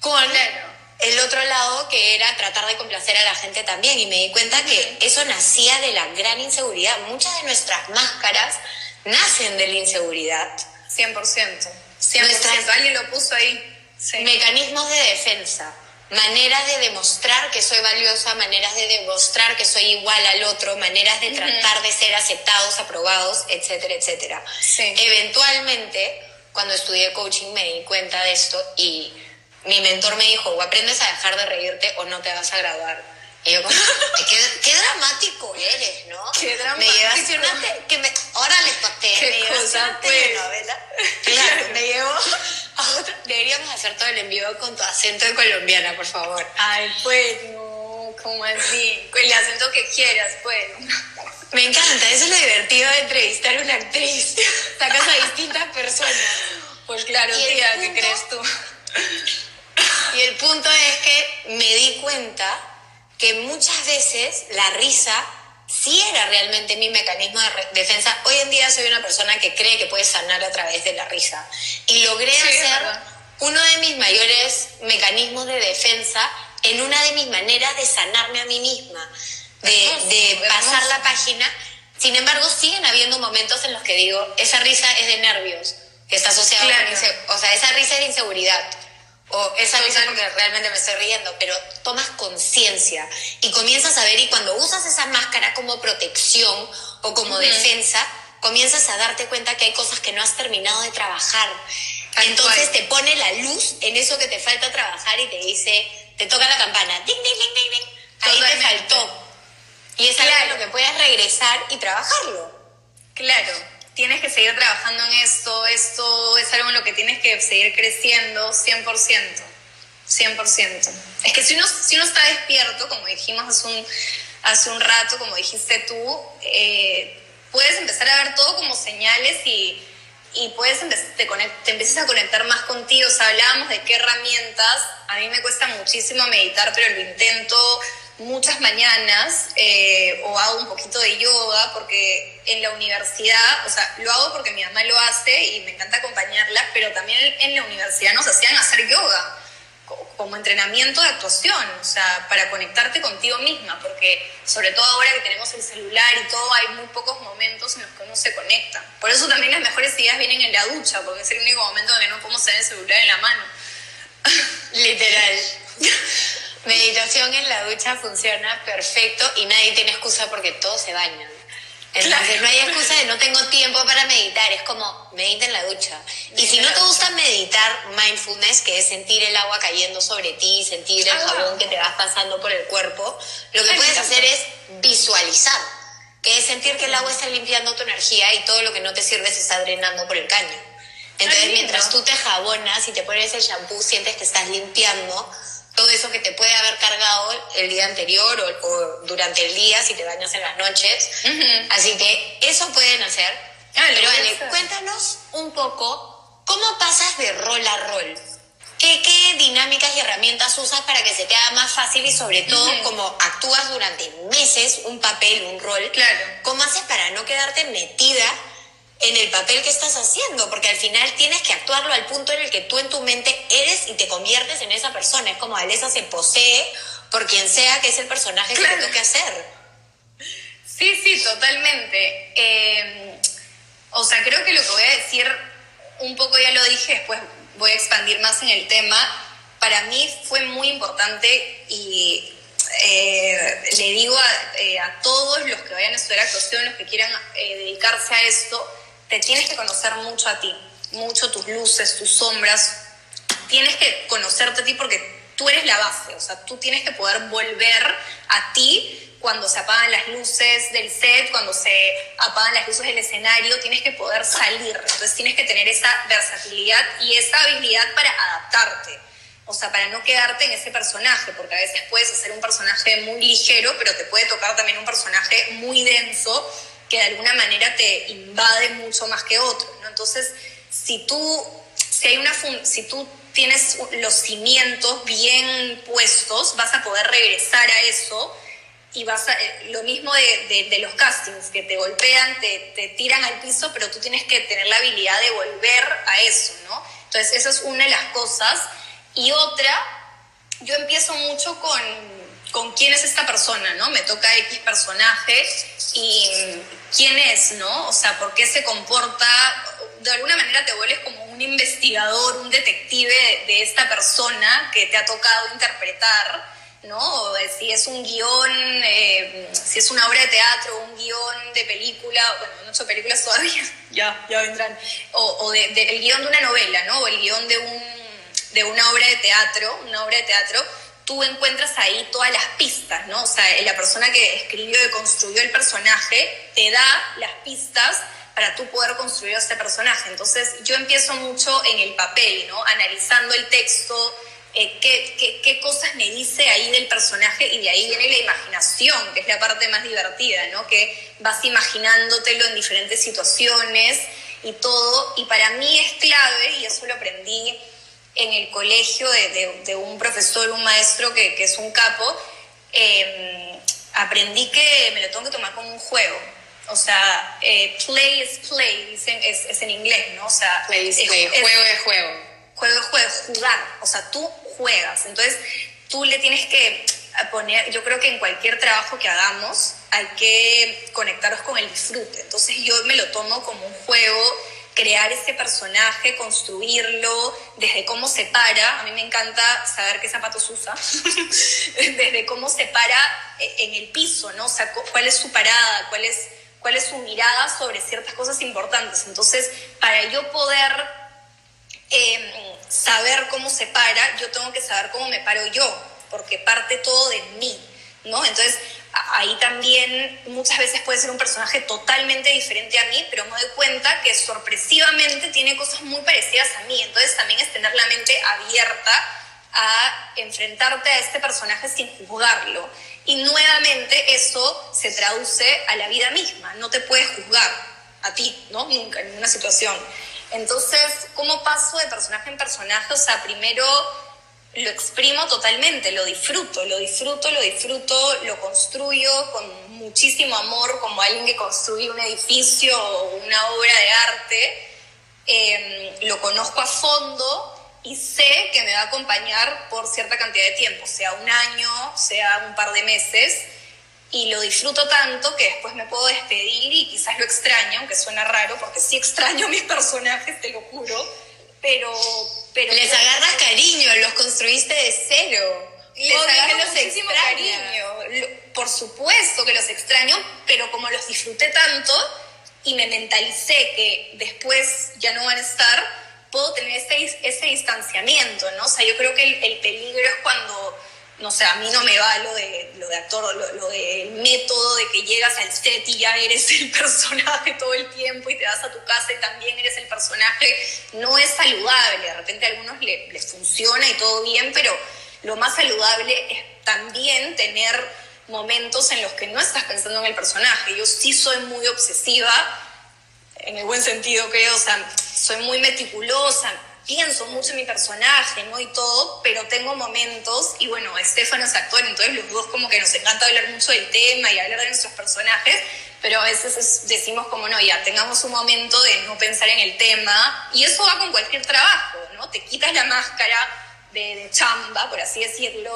con claro. el otro lado que era tratar de complacer a la gente también. Y me di cuenta que eso nacía de la gran inseguridad. Muchas de nuestras máscaras nacen de la inseguridad. 100%. 100%. Nuestras, Alguien lo puso ahí. Sí. Mecanismos de defensa maneras de demostrar que soy valiosa, maneras de demostrar que soy igual al otro, maneras de tratar de ser aceptados, aprobados, etcétera, etcétera. Sí. Eventualmente, cuando estudié coaching me di cuenta de esto y mi mentor me dijo, o aprendes a dejar de reírte o no te vas a graduar. Y yo como, qué, qué dramático eres, ¿no? Qué dramático. Me llevaste una, que me, órale, paté, ¿Qué me cosa, pues? telenovela. Claro, me llevó a otra. Deberíamos hacer todo el envío con tu acento de colombiana, por favor. Ay, pues, no, ¿cómo así? El acento que quieras, pues. Me encanta, eso es lo divertido de entrevistar a una actriz. Sacas a distintas personas. Pues claro, tía, punto, ¿qué crees tú? Y el punto es que me di cuenta que muchas veces la risa sí era realmente mi mecanismo de defensa. Hoy en día soy una persona que cree que puede sanar a través de la risa. Y logré sí, hacer uno de mis mayores mecanismos de defensa en una de mis maneras de sanarme a mí misma, de, hermoso, de pasar hermoso. la página. Sin embargo, siguen habiendo momentos en los que digo, esa risa es de nervios, que está asociada Claro. con... O sea, esa risa es de inseguridad. O esa risa Total. porque realmente me estoy riendo, pero tomas conciencia y comienzas a ver y cuando usas esa máscara como protección o como defensa, comienzas a darte cuenta que hay cosas que no has terminado de trabajar. Tal Entonces cual. te pone la luz en eso que te falta trabajar y te dice, te toca la campana, ding, ding, ding, ding, ding. Ahí te faltó. Y es algo en lo que puedes regresar y trabajarlo. Claro, tienes que seguir trabajando en esto, esto es algo en lo que tienes que seguir creciendo 100%. 100%. Es que si uno, si uno está despierto, como dijimos hace un, hace un rato, como dijiste tú, eh, puedes empezar a ver todo como señales y, y puedes te, te empiezas a conectar más contigo. O sea, hablábamos de qué herramientas. A mí me cuesta muchísimo meditar, pero lo intento muchas mañanas eh, o hago un poquito de yoga porque en la universidad, o sea, lo hago porque mi mamá lo hace y me encanta acompañarla, pero también en la universidad nos hacían hacer yoga como entrenamiento de actuación, o sea, para conectarte contigo misma, porque sobre todo ahora que tenemos el celular y todo, hay muy pocos momentos en los que uno se conecta. Por eso también las mejores ideas vienen en la ducha, porque es el único momento en que no podemos tener el celular en la mano. Literal. Meditación en la ducha funciona perfecto y nadie tiene excusa porque todos se bañan. Entonces no hay excusa de no tengo tiempo para meditar, es como medita en la ducha. Y si no te gusta meditar mindfulness, que es sentir el agua cayendo sobre ti, sentir el ah. jabón que te vas pasando por el cuerpo, lo que puedes hacer es visualizar, que es sentir que el agua está limpiando tu energía y todo lo que no te sirve se está drenando por el caño. Entonces mientras tú te jabonas y te pones el shampoo, sientes que estás limpiando todo eso que te puede haber cargado el día anterior o, durante el día si te bañas en las noches. Así que eso pueden hacer. Ah, Pero Ale, cuéntanos un poco cómo pasas de rol a rol. ¿Qué, ¿Qué, dinámicas y herramientas usas para que se te haga más fácil y sobre todo cómo actúas durante meses un papel, un rol? Claro. ¿Cómo haces para no quedarte metida en el papel que estás haciendo, porque al final tienes que actuarlo al punto en el que tú en tu mente eres y te conviertes en esa persona. Es como Alesa se posee por quien sea que es el personaje que tengo que hacer. Sí, sí, totalmente. Em, o sea, creo que lo que voy a decir, un poco ya lo dije, después voy a expandir más en el tema. Para mí fue muy importante y eh, le digo a, eh, a, todos los que vayan a estudiar actuación, los que quieran eh, dedicarse a esto, te tienes que conocer mucho a ti, mucho tus luces, tus sombras. Tienes que conocerte a ti porque tú eres la base, o sea, tú tienes que poder volver a ti cuando se apagan las luces del set, cuando se apagan las luces del escenario, tienes que poder salir. Entonces tienes que tener esa versatilidad y esa habilidad para adaptarte. O sea, para no quedarte en ese personaje, porque a veces puedes hacer un personaje muy ligero, pero te puede tocar también un personaje muy denso que de alguna manera te invade mucho más que otro, ¿no? Entonces, si tú, si hay una si tú tienes los cimientos bien puestos, vas a poder regresar a eso y vas a, eh, lo mismo de, de, los castings, que te golpean, te, te, tiran al piso, pero tú tienes que tener la habilidad de volver a eso, ¿no? Entonces, esa es una de las cosas. Y otra, yo empiezo mucho con con quién es esta persona, ¿no? Me toca X personaje y quién es, ¿no? O sea, por qué se comporta, de alguna manera te vuelves como un investigador, un detective de, esta persona que te ha tocado interpretar, ¿no? Si es un guion, eh, si es una obra de teatro, un guion de película, bueno, no he hecho películas todavía, ya, ya vendrán, o, de, el guion de una novela, ¿no? O el guion de, un, de una obra de teatro, una obra de teatro, tú encuentras ahí todas las pistas, ¿no? O sea, la persona que escribió y construyó el personaje te da las pistas para tú poder construir ese personaje. Entonces, yo empiezo mucho en el papel, ¿no? Analizando el texto, eh, qué, qué, cosas me dice ahí del personaje y de ahí viene la imaginación, que es la parte más divertida, ¿no? Que vas imaginándotelo en diferentes situaciones y todo. Y para mí es clave, y eso lo aprendí en el colegio de, un profesor, un maestro que, es un capo, em, aprendí que me lo tengo que tomar como un juego. O sea, eh, play is play, dicen, es, en inglés, ¿no? O sea, play is play, juego es juego. Juego es juego, jugar. O sea, tú juegas. Entonces, tú le tienes que poner, yo creo que en cualquier trabajo que hagamos hay que conectarnos con el disfrute. Entonces, yo me lo tomo como un juego crear ese personaje, construirlo, desde cómo se para, a mí me encanta saber qué zapatos usa, desde cómo se para eh, en el piso, ¿no? O sea, cuál es su parada, cuál es, cuál es su mirada sobre ciertas cosas importantes. Entonces, para yo poder em, saber cómo se para, yo tengo que saber cómo me paro yo, porque parte todo de mí, ¿no? Entonces, ahí también muchas veces puede ser un personaje totalmente diferente a mí, pero me doy cuenta que sorpresivamente tiene cosas muy parecidas a mí. Entonces también es tener la mente abierta a enfrentarte a este personaje sin juzgarlo. Y nuevamente eso se traduce a la vida misma. No te puedes juzgar a ti, ¿no? Nunca, en ninguna situación. Entonces, ¿cómo paso de personaje en personaje? O sea, primero lo exprimo totalmente, lo disfruto, lo disfruto, lo disfruto, lo construyo con muchísimo amor, como alguien que construye un edificio o una obra de arte. Em, lo conozco a fondo y sé que me va a acompañar por cierta cantidad de tiempo, sea un año, sea un par de meses, y lo disfruto tanto que después me puedo despedir y quizás lo extraño, aunque suena raro, porque sí extraño a mis personajes, te lo juro, pero... pero Les agarras cariño, los construiste de cero. Les agarro muchísimo cariño. Por supuesto que los extraño, pero como los disfruté tanto y me mentalicé que después ya no van a estar, puedo tener ese, ese distanciamiento, ¿no? O sea, yo creo que el, peligro es cuando, no sé, a mí no me va lo de, lo de actor, lo, del método de que llegas al set y ya eres el personaje todo el tiempo y te vas a tu casa y también eres el personaje, no es saludable. De repente a algunos les funciona y todo bien, pero lo más saludable es también tener momentos en los que no estás pensando en el personaje. Yo sí soy muy obsesiva en el buen sentido creo, o sea, soy muy meticulosa, pienso mucho en mi personaje, ¿no? Y todo, pero tengo momentos, y bueno, Estefano es actor, entonces los dos como que nos encanta hablar mucho del tema y hablar de nuestros personajes, pero a veces decimos como, no, ya, tengamos un momento de no pensar en el tema, y eso va con cualquier trabajo, ¿no? Te quitas la máscara de, chamba, por así decirlo,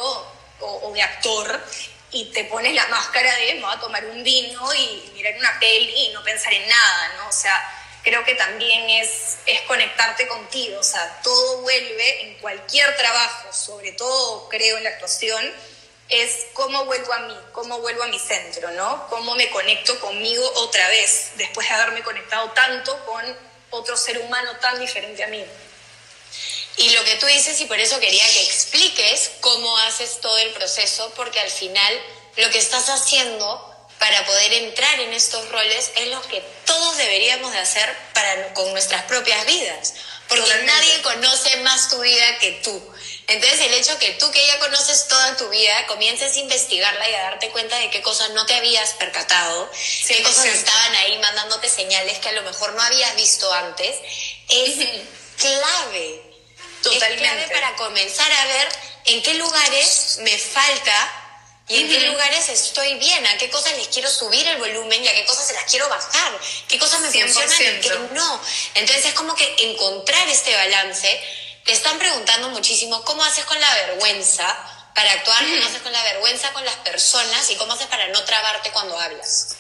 o, o de actor, y te pones la máscara de me voy a tomar un vino y mirar una peli y no pensar en nada, ¿no? O sea, creo que también es, es conectarte contigo, o sea, todo vuelve en cualquier trabajo, sobre todo creo en la actuación, es cómo vuelvo a mí, cómo vuelvo a mi centro, ¿no? Cómo me conecto conmigo otra vez, después de haberme conectado tanto con otro ser humano tan diferente a mí. Y lo que tú dices, y por eso quería que expliques cómo haces todo el proceso, porque al final lo que estás haciendo para poder entrar en estos roles es lo que todos deberíamos de hacer para, con nuestras propias vidas, porque nadie conoce más tu vida que tú. Entonces el hecho que tú que ya conoces toda tu vida, comiences a investigarla y a darte cuenta de qué cosas no te habías percatado, qué cosas estaban ahí mandándote señales que a lo mejor no habías visto antes, es clave. Totalmente. Es clave para comenzar a ver en qué lugares me falta y en qué lugares estoy bien, a qué cosas les quiero subir el volumen y a qué cosas se las quiero bajar, qué cosas me funcionan y qué no. Entonces es como que encontrar este balance. Te están preguntando muchísimo cómo haces con la vergüenza para actuar, cómo haces con la vergüenza con las personas y cómo haces para no trabarte cuando hablas.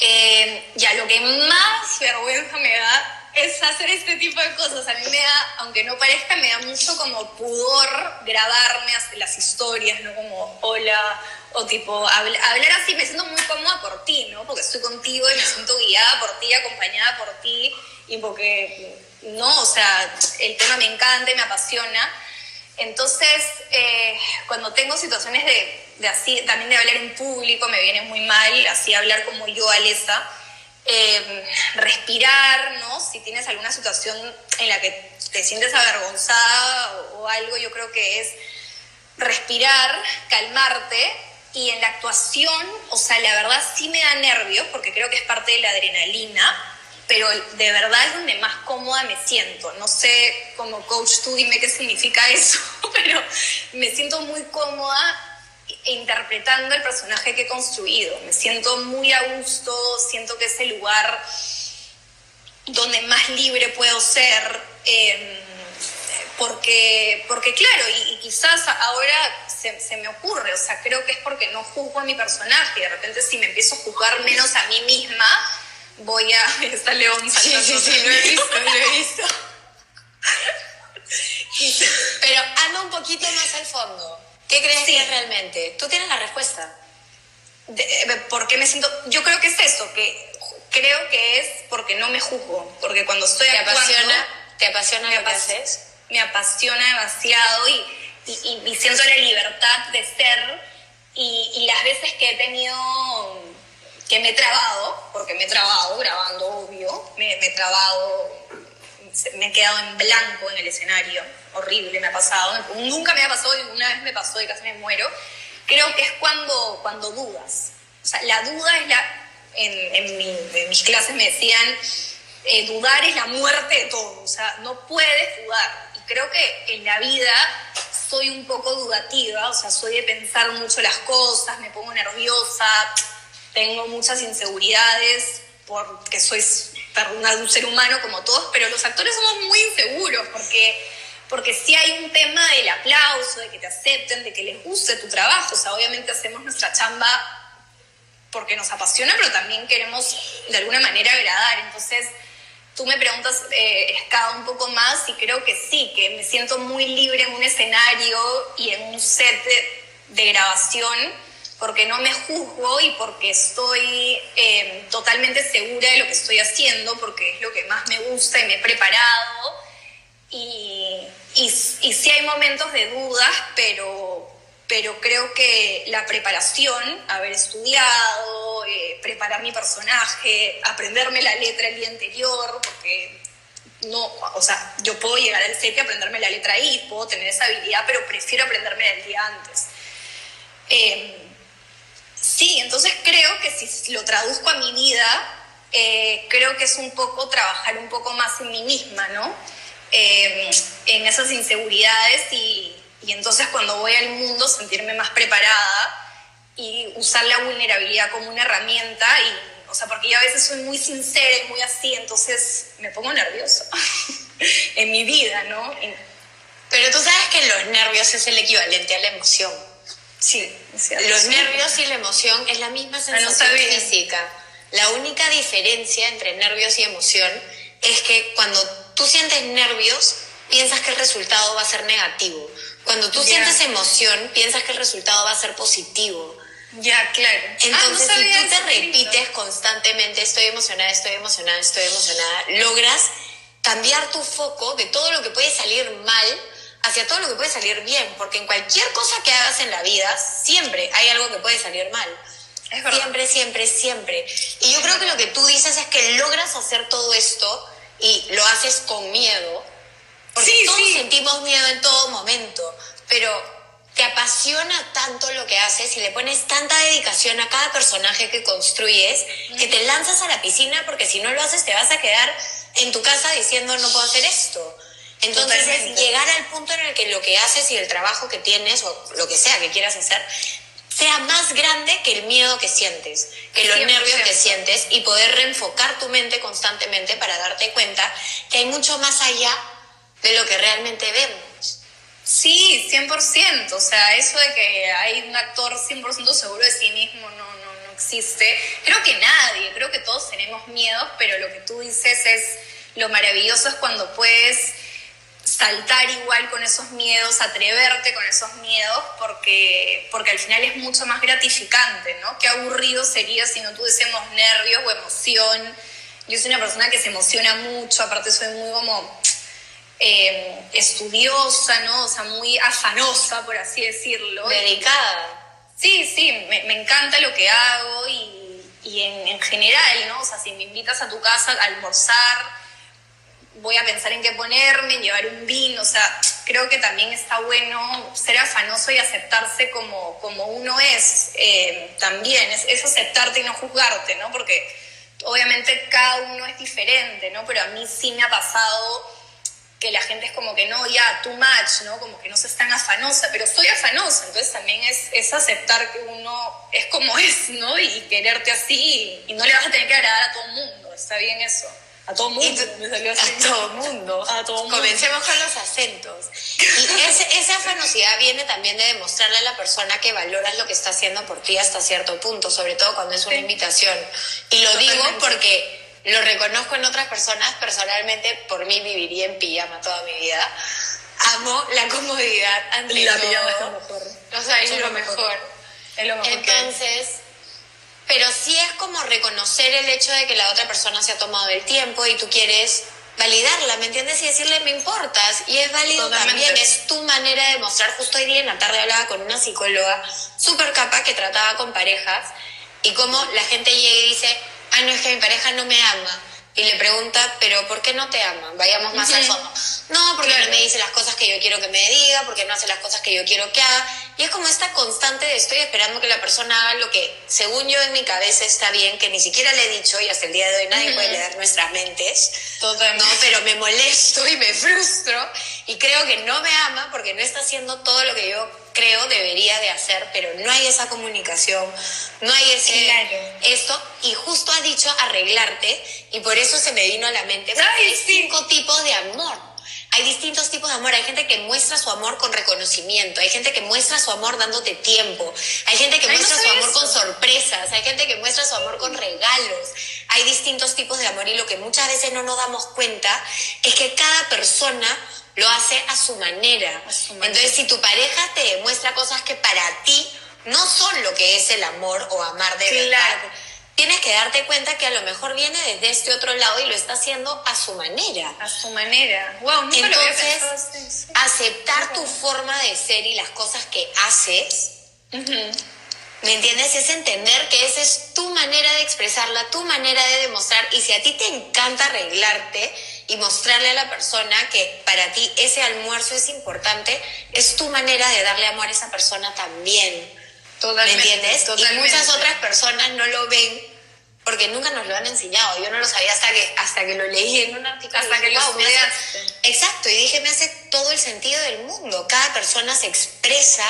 Eh, ya, lo que más vergüenza me da es hacer este tipo de cosas. A mí me da, aunque no parezca, me da mucho como pudor grabarme las historias, ¿no? Como hola, o tipo hablar así, me siento muy cómoda por ti, ¿no? Porque estoy contigo y me siento guiada por ti, acompañada por ti, y porque, no, o sea, el tema me encanta y me apasiona. Entonces, eh, cuando tengo situaciones de, de, así, también de hablar en público, me viene muy mal, así hablar como yo, Alesa Em, respirar, ¿no? Si tienes alguna situación en la que te sientes avergonzada o, algo, yo creo que es respirar, calmarte y en la actuación, o sea, la verdad sí me da nervios porque creo que es parte de la adrenalina, pero de verdad es donde más cómoda me siento. No sé, como coach, tú dime qué significa eso, pero me siento muy cómoda interpretando el personaje que he construido. Me siento muy a gusto, siento que es el lugar donde más libre puedo ser, em, porque, porque claro, y, quizás ahora se, me ocurre, o sea, creo que es porque no juzgo a mi personaje, de repente si me empiezo a juzgar menos a mí misma, voy a... Está León Sí, sí, sí, lo he visto, lo he visto. Pero anda un poquito más al fondo. ¿Qué crees que es realmente? Tú tienes la respuesta. Eh, ¿Por qué me siento? Yo creo que es eso, que creo que es porque no me juzgo, porque cuando estoy ¿Te apasiona, ¿Te apasiona lo que haces? Me apasiona demasiado y, y, siento la libertad de ser y, y las veces que he tenido, que me he trabado, porque me he trabado grabando, obvio, me, me he trabado, me he quedado en blanco en el escenario, horrible, me ha pasado, nunca me ha pasado y una vez me pasó y casi me muero, creo que es cuando, cuando dudas. O sea, la duda es la, en, mi- en mis clases me decían, eh, dudar es la muerte de todo, o sea, no puedes dudar. Y creo que en la vida soy un poco dudativa, o sea, soy de pensar mucho las cosas, me pongo nerviosa, tengo muchas inseguridades porque soy una- un ser humano como todos, pero los actores somos muy inseguros porque, porque sí hay un tema del aplauso, de que te acepten, de que les guste tu trabajo, o sea, obviamente hacemos nuestra chamba porque nos apasiona, pero también queremos de alguna manera agradar. Entonces, tú me preguntas, eh, Ska, un poco más y creo que sí, que me siento muy libre en un escenario y en un set de, de grabación porque no me juzgo y porque estoy eh, totalmente segura de lo que estoy haciendo, porque es lo que más me gusta y me he preparado. Y, y, y sí hay momentos de dudas, pero, pero creo que la preparación, haber estudiado, eh, preparar mi personaje, aprenderme la letra el día anterior, porque no, o sea, yo puedo llegar al set y aprenderme la letra ahí, puedo tener esa habilidad, pero prefiero aprenderme el día antes. Eh, sí, entonces creo que si lo traduzco a mi vida, eh, creo que es un poco trabajar un poco más en mí misma, ¿no? Eh, en esas inseguridades y, y entonces cuando voy al mundo sentirme más preparada y usar la vulnerabilidad como una herramienta y o sea porque yo a veces soy muy sincera y muy así entonces me pongo nerviosa en mi vida no Pero tú sabes que los nervios es el equivalente a la emoción. Sí cierto. Los nervios y la emoción es la misma sensación sabía. física. La única diferencia entre nervios y emoción es que cuando tú sientes nervios, piensas que el resultado va a ser negativo. Cuando tú sientes emoción, piensas que el resultado va a ser positivo. ya claro Ah, no Entonces, si tú te repites constantemente, estoy emocionada, estoy emocionada, estoy emocionada, logras cambiar tu foco de todo lo que puede salir mal hacia todo lo que puede salir bien, porque en cualquier cosa que hagas en la vida, siempre hay algo que puede salir mal. Es verdad. Siempre, siempre, siempre. Y yo creo que lo que tú dices es que logras hacer todo esto y lo haces con miedo, porque Sí, todos sí. sentimos miedo en todo momento, pero te apasiona tanto lo que haces y le pones tanta dedicación a cada personaje que construyes que te lanzas a la piscina porque si no lo haces te vas a quedar en tu casa diciendo no puedo hacer esto. Entonces Totalmente. es llegar al punto en el que lo que haces y el trabajo que tienes o lo que sea que quieras hacer sea más grande que el miedo que sientes, que los 100%. nervios que sientes y poder reenfocar tu mente constantemente para darte cuenta que hay mucho más allá de lo que realmente vemos. Sí, 100%. O sea, eso de que hay un actor 100% seguro de sí mismo no, no, no existe. Creo que nadie, creo que todos tenemos miedos, pero lo que tú dices es lo maravilloso es cuando puedes saltar igual con esos miedos, atreverte con esos miedos, porque, porque al final es mucho más gratificante, ¿no? Qué aburrido sería si no tuviésemos nervios o emoción. Yo soy una persona que se emociona mucho, aparte soy muy como eh, estudiosa, ¿no? O sea, muy afanosa, por así decirlo. Dedicada. Sí, sí, me, me encanta lo que hago y, y en, en general, ¿no? O sea, si me invitas a tu casa a almorzar, voy a pensar en qué ponerme, en llevar un vino, o sea, creo que también está bueno ser afanoso y aceptarse como, como uno es eh, también, es, es aceptarte y no juzgarte, ¿no? Porque obviamente cada uno es diferente, ¿no? Pero a mí sí me ha pasado que la gente es como que no, ya, too much, ¿no? Como que no se es tan afanosa, pero soy afanosa, entonces también es, es aceptar que uno es como es, ¿no? Y quererte así, y no le vas a tener que agradar a todo el mundo, está bien eso. A todo mundo, me salió así. a todo mundo. A todo mundo. Comencemos con los acentos. Y ese- esa afanosidad viene también de demostrarle a la persona que valoras lo que está haciendo por ti hasta cierto punto, sobre todo cuando es una Sí. invitación. Y lo digo porque lo reconozco en otras personas, personalmente por mí viviría en pijama toda mi vida. Amo la comodidad ante La todo. pijama es lo mejor. O sea, es Es lo lo mejor. mejor. Es lo mejor. Entonces, pero sí es como reconocer el hecho de que la otra persona se ha tomado el tiempo y tú quieres validarla, ¿me entiendes? Y decirle, me importas. Y es válido también, es tu manera de mostrar. Justo hoy día en la tarde hablaba con una psicóloga súper capa que trataba con parejas y como la gente llega y dice, ay, no es que mi pareja no me ama y le pregunta, pero ¿por qué no te ama? Vayamos más al fondo. No, porque no me dice las cosas que yo quiero que me diga, porque no hace las cosas que yo quiero que haga. Y es como esta constante de estoy esperando que la persona haga lo que, según yo en mi cabeza está bien, que ni siquiera le he dicho y hasta el día de hoy nadie puede leer nuestras mentes. Totalmente. No, pero me molesto y me frustro y creo que no me ama porque no está haciendo todo lo que yo creo debería de hacer, pero no hay esa comunicación, no hay ese esto y justo ha dicho arreglarte y por eso se me vino a la mente hay cinco tipos de amor. Hay distintos tipos de amor. Hay gente que muestra su amor con reconocimiento. Hay gente que muestra su amor dándote tiempo. Hay gente que muestra su amor con sorpresas. Hay gente que muestra su amor con regalos. Hay distintos tipos de amor y lo que muchas veces no nos damos cuenta es que cada persona lo hace a su manera. Entonces, si tu pareja te demuestra cosas que para ti no son lo que es el amor o amar de verdad, tienes que darte cuenta que a lo mejor viene desde este otro lado y lo está haciendo a su manera. A su manera. Wow, Entonces, aceptar tu forma de ser y las cosas que haces. ¿Me entiendes? Es entender que esa es tu manera de expresarla, tu manera de demostrar. Y si a ti te encanta arreglarte y mostrarle a la persona que para ti ese almuerzo es importante, es tu manera de darle amor a esa persona también. Totalmente, ¿Me entiendes? Y muchas otras personas no lo ven porque nunca nos lo han enseñado. Yo no lo sabía hasta que, hasta que lo leí en un artículo. Hasta que lo estudiaste. Exacto, y dije, me hace todo el sentido del mundo. Cada persona se expresa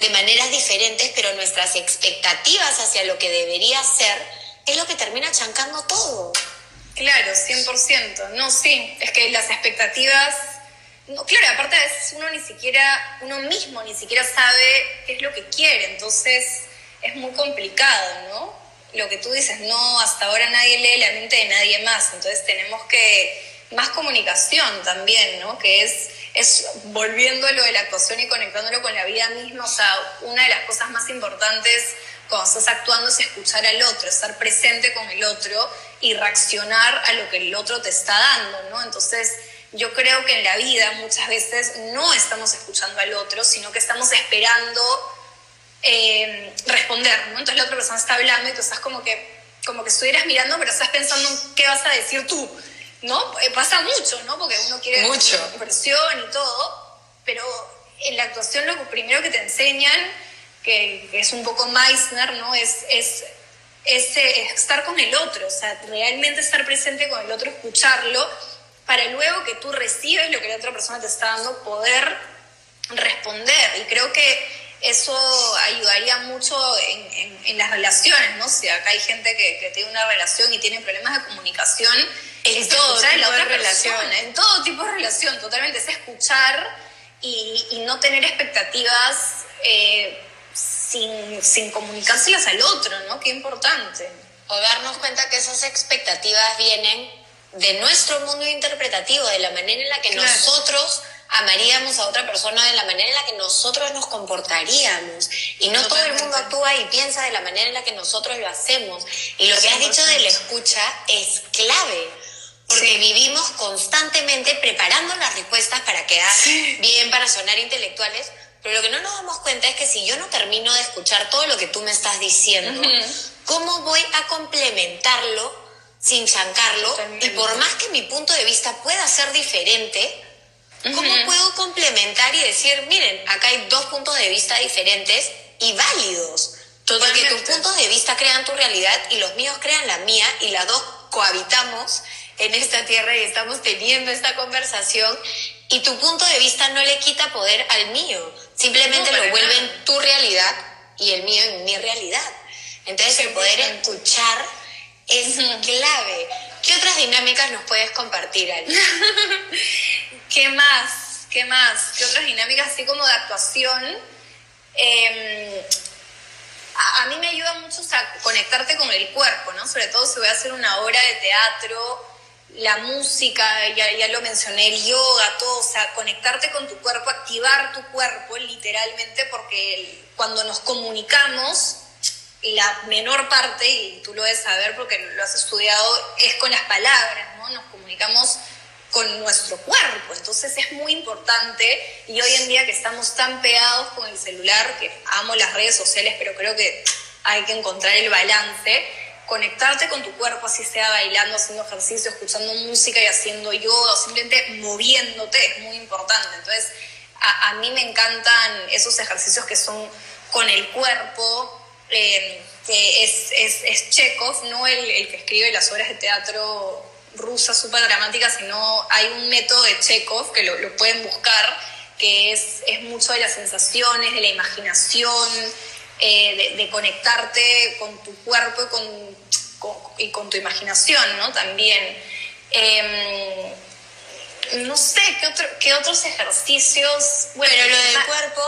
de maneras diferentes, pero nuestras expectativas hacia lo que debería ser es lo que termina chancando todo. Claro, 100%. No, sí, es que las expectativas... No, claro, aparte a veces uno ni siquiera, uno mismo ni siquiera sabe qué es lo que quiere, entonces es muy complicado, ¿no? Lo que tú dices, no, hasta ahora nadie lee la mente de nadie más, entonces tenemos que, más comunicación también, ¿no? Que es es volviendo a lo de la actuación y conectándolo con la vida misma, o sea, una de las cosas más importantes cuando estás actuando es escuchar al otro, estar presente con el otro y reaccionar a lo que el otro te está dando, ¿no? Entonces, yo creo que en la vida muchas veces no estamos escuchando al otro, sino que estamos esperando eh, responder, ¿no? Entonces la otra persona está hablando y tú estás como que, como que estuvieras mirando, pero estás pensando en qué vas a decir tú. ¿no? Eh, pasa mucho, ¿no? Porque uno quiere mucho. inversión y todo, pero en la actuación lo primero que te enseñan, que, es un poco Meissner, ¿no? Es, es, eh, estar con el otro, o sea, realmente estar presente con el otro, escucharlo, para luego que tú recibes lo que la otra persona te está dando, poder responder. Y creo que eso ayudaría mucho en, en, las relaciones, ¿no? Si acá hay gente que, que tiene una relación y tiene problemas de comunicación, en todo tipo la otra de relación. en todo tipo de relación, totalmente, es escuchar y, y no tener expectativas eh, sin, sin comunicárselas al otro, ¿no? Qué importante. O darnos cuenta que esas expectativas vienen de nuestro mundo interpretativo, de la manera en la que nosotros amaríamos a otra persona, de la manera en la que nosotros nos comportaríamos. Y no todo el mundo actúa y piensa de la manera en la que nosotros lo hacemos. Y lo que has dicho de la escucha es clave porque vivimos constantemente preparando las respuestas para quedar bien, para sonar intelectuales, pero lo que no nos damos cuenta es que si yo no termino de escuchar todo lo que tú me estás diciendo, ¿cómo voy a complementarlo sin chancarlo? Y por más que mi punto de vista pueda ser diferente, ¿cómo puedo complementar y decir, miren, acá hay dos puntos de vista diferentes y válidos? Porque tus puntos de vista crean tu realidad y los míos crean la mía y las dos cohabitamos en esta tierra y estamos teniendo esta conversación y tu punto de vista no le quita poder al mío, simplemente lo vuelve en tu realidad y el mío en mi realidad. Entonces el poder escuchar es clave. ¿Qué otras dinámicas nos puedes compartir, Ali? ¿Qué más? ¿Qué más? ¿Qué otras dinámicas así como de actuación? Em, a, mí me ayuda mucho a conectarte con el cuerpo, ¿no? Sobre todo si voy a hacer una obra de teatro la música, ya, ya lo mencioné, el yoga, todo, o sea, conectarte con tu cuerpo, activar tu cuerpo literalmente, porque cuando nos comunicamos, la menor parte, y tú lo debes saber porque lo has estudiado, es con las palabras, ¿no? Nos comunicamos con nuestro cuerpo. Entonces es muy importante y hoy en día que estamos tan pegados con el celular, que amo las redes sociales, pero creo que hay que encontrar el balance, conectarte con tu cuerpo, así sea bailando, haciendo ejercicio, escuchando música y haciendo yoga o simplemente moviéndote, es muy importante. Entonces, a, mí me encantan esos ejercicios que son con el cuerpo, eh, que es, es, es, Chekhov, no el, el que escribe las obras de teatro rusa súper dramática, sino hay un método de Chekhov que lo, lo pueden buscar, que es, es, mucho de las sensaciones, de la imaginación, eh, de, conectarte con tu cuerpo y con, y con tu imaginación, ¿no? También. Em, no sé, ¿qué, otro, ¿qué otros ejercicios? Bueno, lo del cuerpo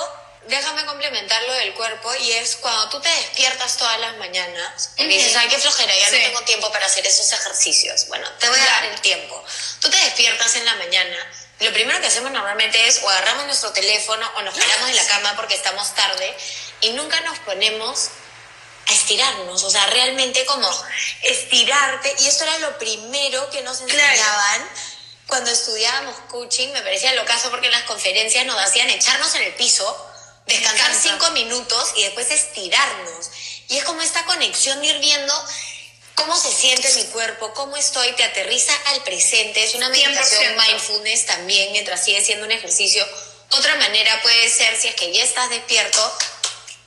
déjame complementar lo del cuerpo y es cuando tú te despiertas todas las mañanas y dices, ay, qué flojera, ya no tengo tiempo para hacer esos ejercicios. Bueno, te voy a dar el tiempo. Tú te despiertas en la mañana, lo primero que hacemos normalmente es o agarramos nuestro teléfono o nos paramos de la cama porque estamos tarde y nunca nos ponemos a estirarnos, o sea, realmente como estirarte y esto era lo primero que nos enseñaban. Cuando estudiábamos coaching, me parecía lo caso porque en las conferencias nos hacían echarnos en el piso descansar cinco minutos y después estirarnos. Y es como esta conexión de ir viendo cómo se siente mi cuerpo, cómo estoy, te aterriza al presente. Es una meditación mindfulness también, mientras sigue siendo un ejercicio. Otra manera puede ser, si es que ya estás despierto,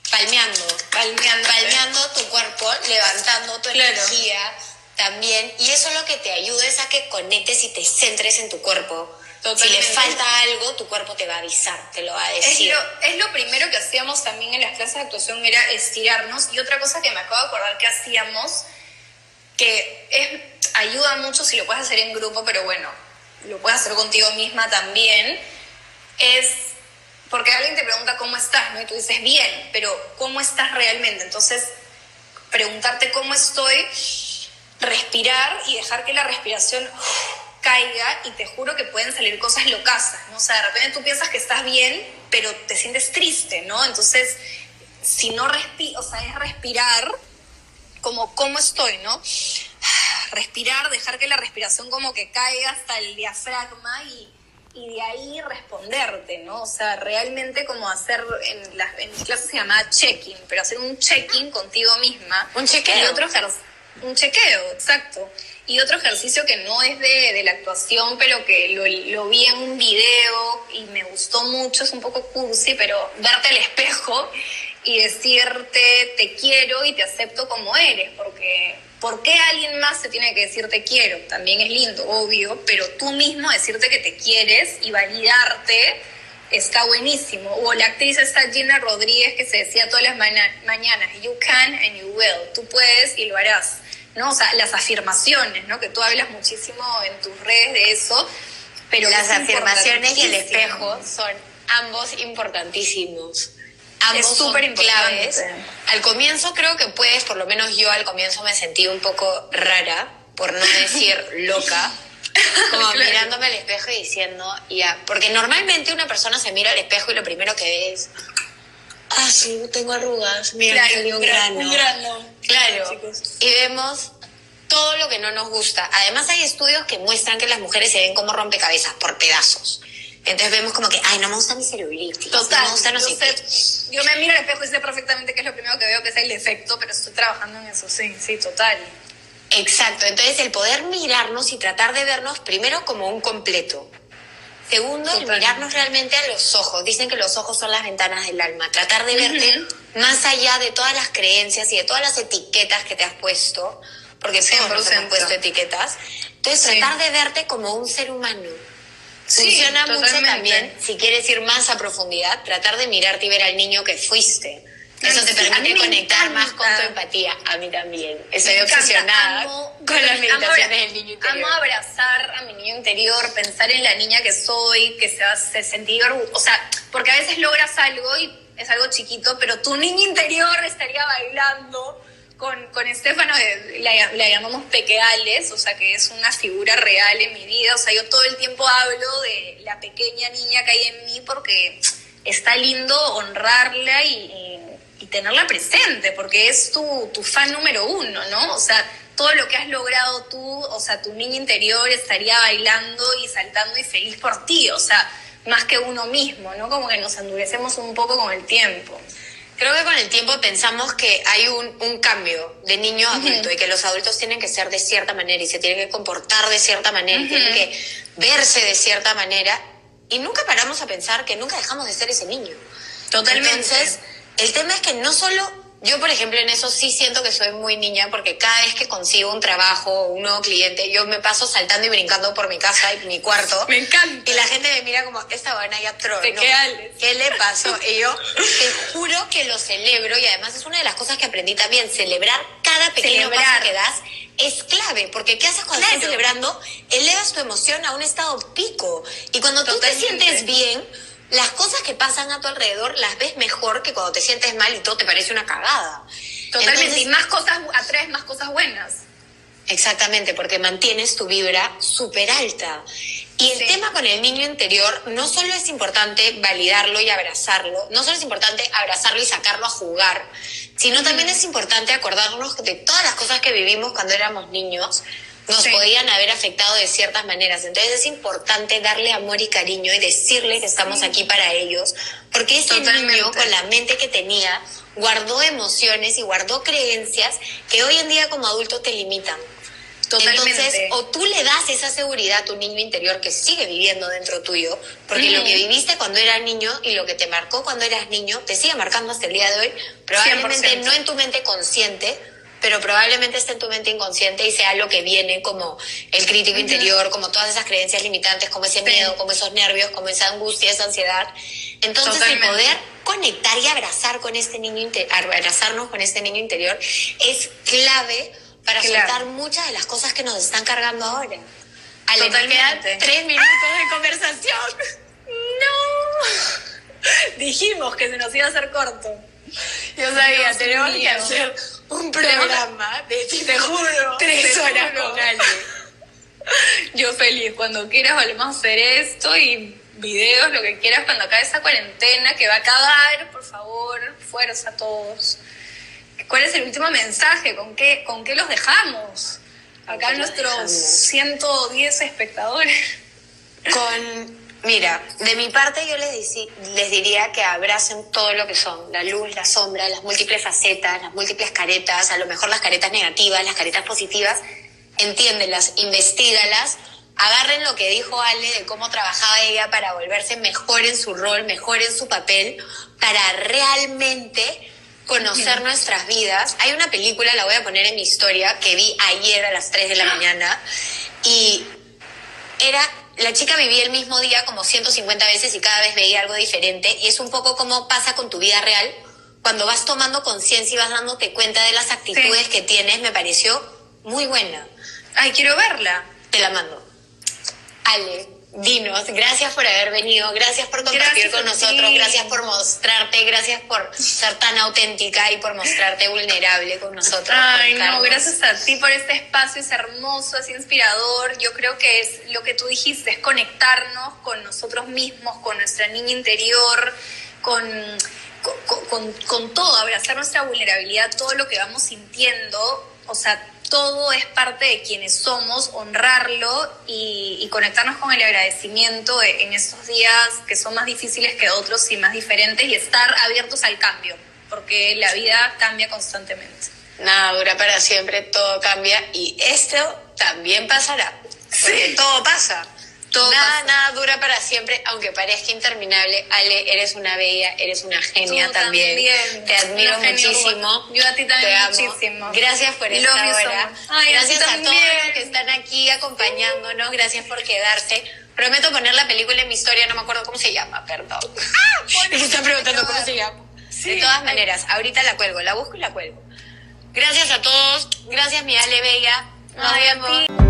palmeando, palmeando, palmeando tu cuerpo, levantando tu energía también. Y eso lo que te ayuda es a que conectes y te centres en tu cuerpo si le falta algo, tu cuerpo te va a avisar, te lo va a decir. Es lo, es lo primero que hacíamos también en las clases de actuación, era estirarnos. Y otra cosa que me acabo de acordar que hacíamos, que es, ayuda mucho si lo puedes hacer en grupo, pero bueno, lo puedes hacer contigo misma también, es porque alguien te pregunta cómo estás, ¿no? Y tú dices, bien, pero ¿cómo estás realmente? Entonces, preguntarte cómo estoy, respirar y dejar que la respiración caiga y te juro que pueden salir cosas locasas, ¿no? O sea, de repente tú piensas que estás bien, pero te sientes triste, ¿no? Entonces, si no respiras, o sea, es respirar como cómo estoy, ¿no? Respirar, dejar que la respiración como que caiga hasta el diafragma y, y de ahí responderte, ¿no? O sea, realmente como hacer, en, la, en mi clase se llama check-in, pero hacer un check-in contigo misma. Un chequeo. Y otro un chequeo, exacto. Y otro ejercicio que no es de, de la actuación, pero que lo, vi en un video y me gustó mucho, es un poco cursi, pero verte al espejo y decirte te quiero y te acepto como eres, porque ¿por qué alguien más se tiene que decir te quiero? También es lindo, obvio, pero tú mismo decirte que te quieres y validarte está buenísimo. O la actriz esta Gina Rodríguez que se decía todas las mañanas, you can and you will, tú puedes y lo harás. ¿No? O sea, las afirmaciones, ¿no? Que tú hablas muchísimo en tus redes de eso, pero las afirmaciones y el espejo son ambos importantísimos. Ambos son claves. Al comienzo creo que puedes, por lo menos yo al comienzo me sentí un poco rara, por no decir loca. Como mirándome al espejo y diciendo, ya, porque normalmente una persona se mira al espejo y lo primero que ve es, ah, sí, tengo arrugas, mira, claro, un grano. Claro, y vemos todo lo que no nos gusta. Además hay estudios que muestran que las mujeres se ven como rompecabezas, por pedazos. Entonces vemos como que, ay, no me gusta mi celulitis. Total. No me gusta no yo, sé, yo me miro al espejo y sé perfectamente qué es lo primero que veo, que es el defecto, pero estoy trabajando en eso, sí, sí, total. Exacto. Entonces el poder mirarnos y tratar de vernos primero como un completo. Segundo, el mirarnos realmente a los ojos. Dicen que los ojos son las ventanas del alma. Tratar de verte más allá de todas las creencias y de todas las etiquetas que te has puesto, porque todos nos han puesto etiquetas. Entonces, tratar de verte como un ser humano. Funciona mucho también, si quieres ir más a profundidad, tratar de mirarte y ver al niño que fuiste. Eso te permite conectar más con tu empatía. A mí también. Estoy obsesionada con las meditaciones del niño interior. Amo abrazar a mi niño interior, pensar en la niña que soy, que se hace sentir O sea, porque a veces logras algo y es algo chiquito, pero tu niño interior estaría bailando con, con Estefano, eh, la, la, llamamos Pequeales, o sea que es una figura real en mi vida. O sea, yo todo el tiempo hablo de la pequeña niña que hay en mí porque está lindo honrarla y, y tenerla presente, porque es tu, tu fan número uno, ¿no? O sea, todo lo que has logrado tú, o sea, tu niña interior estaría bailando y saltando y feliz por ti, o sea, más que uno mismo, ¿no? Como que nos endurecemos un poco con el tiempo. Creo que con el tiempo pensamos que hay un, un cambio de niño a adulto y que los adultos tienen que ser de cierta manera y se tienen que comportar de cierta manera y tienen que verse de cierta manera y nunca paramos a pensar que nunca dejamos de ser ese niño. Totalmente. Entonces, el tema es que no solo yo, por ejemplo, en eso sí siento que soy muy niña porque cada vez que consigo un trabajo o un nuevo cliente, yo me paso saltando y brincando por mi casa y mi cuarto. Me encanta. Y la gente me mira como, esta buena ya trono. ¿Te ¿Qué le pasó? Y yo te juro que lo celebro y además es una de las cosas que aprendí también, celebrar cada pequeño paso que das es clave, porque ¿qué haces cuando estás celebrando? Elevas tu emoción a un estado pico. Y cuando tú te sientes bien las cosas que pasan a tu alrededor las ves mejor que cuando te sientes mal y todo te parece una cagada. Totalmente, y más cosas, atraes más cosas buenas. Exactamente, porque mantienes tu vibra súper alta. Y el tema con el niño interior, no solo es importante validarlo y abrazarlo, no solo es importante abrazarlo y sacarlo a jugar, sino también es importante acordarnos de todas las cosas que vivimos cuando éramos niños, nos podían haber afectado de ciertas maneras. Entonces es importante darle amor y cariño y decirle que estamos aquí para ellos, porque ese niño con la mente que tenía guardó emociones y guardó creencias que hoy en día como adulto te limitan. Totalmente. Entonces, o tú le das esa seguridad a tu niño interior que sigue viviendo dentro tuyo, porque lo que viviste cuando eras niño y lo que te marcó cuando eras niño te sigue marcando hasta el día de hoy, probablemente no en tu mente consciente, pero probablemente esté en tu mente inconsciente y sea lo que viene como el crítico interior, como todas esas creencias limitantes, como ese miedo, como esos nervios, como esa angustia, esa ansiedad. Entonces el poder conectar y abrazar con este niño abrazarnos con este niño interior es clave para soltar muchas de las cosas que nos están cargando ahora. Ale, Totalmente. tres minutos de conversación. No. Dijimos que se nos iba a hacer corto. Yo sabía, tenemos que hacer un programa de, te juro, tres horas con Ale. Yo feliz, cuando quieras volvemos a hacer esto y videos, lo que quieras, cuando acabe esa cuarentena que va a acabar, por favor, fuerza a todos. ¿Cuál es el último mensaje? ¿Con qué, con qué los dejamos? Acá nuestros 110 espectadores. Con Mira, de mi parte yo les, les diría que abracen todo lo que son, la luz, la sombra, las múltiples facetas, las múltiples caretas, a lo mejor las caretas negativas, las caretas positivas, entiéndelas, investigalas, agarren lo que dijo Ale de cómo trabajaba ella para volverse mejor en su rol, mejor en su papel, para realmente conocer nuestras vidas. Hay una película, la voy a poner en mi historia, que vi ayer a las 3 de la mañana y era la chica vivía el mismo día como 150 veces y cada vez veía algo diferente y es un poco como pasa con tu vida real. Cuando vas tomando conciencia y vas dándote cuenta de las actitudes que tienes, me pareció muy buena. Ay, quiero verla. Te la mando. Ale, Dinos, gracias por haber venido, gracias por compartir con nosotros, gracias por mostrarte, gracias por ser tan auténtica y por mostrarte vulnerable con nosotros. Ay, no, gracias a ti por este espacio, es hermoso, es inspirador. Yo creo que es lo que tú dijiste, es conectarnos con nosotros mismos, con nuestra niña interior, con, con, con, con todo, abrazar nuestra vulnerabilidad, todo lo que vamos sintiendo. O sea, todo es parte de quienes somos, honrarlo y, conectarnos con el agradecimiento en estos días que son más difíciles que otros y más diferentes y estar abiertos al cambio, porque la vida cambia constantemente. Nada dura para siempre, todo cambia y esto también pasará, porque todo pasa nada, nada dura para siempre, aunque parezca interminable. Ale, eres una bella, eres una genia también. Te admiro muchísimo. Yo a ti también muchísimo. Gracias por esta hora. Gracias a, todos los que están aquí acompañándonos. Gracias por quedarse. Prometo poner la película en mi historia, no me acuerdo cómo se llama, perdón. Ah, me están preguntando cómo se llama. de todas maneras, ahorita la cuelgo, la busco y la cuelgo. Gracias a todos. Gracias, mi Ale Bella. Nos vemos.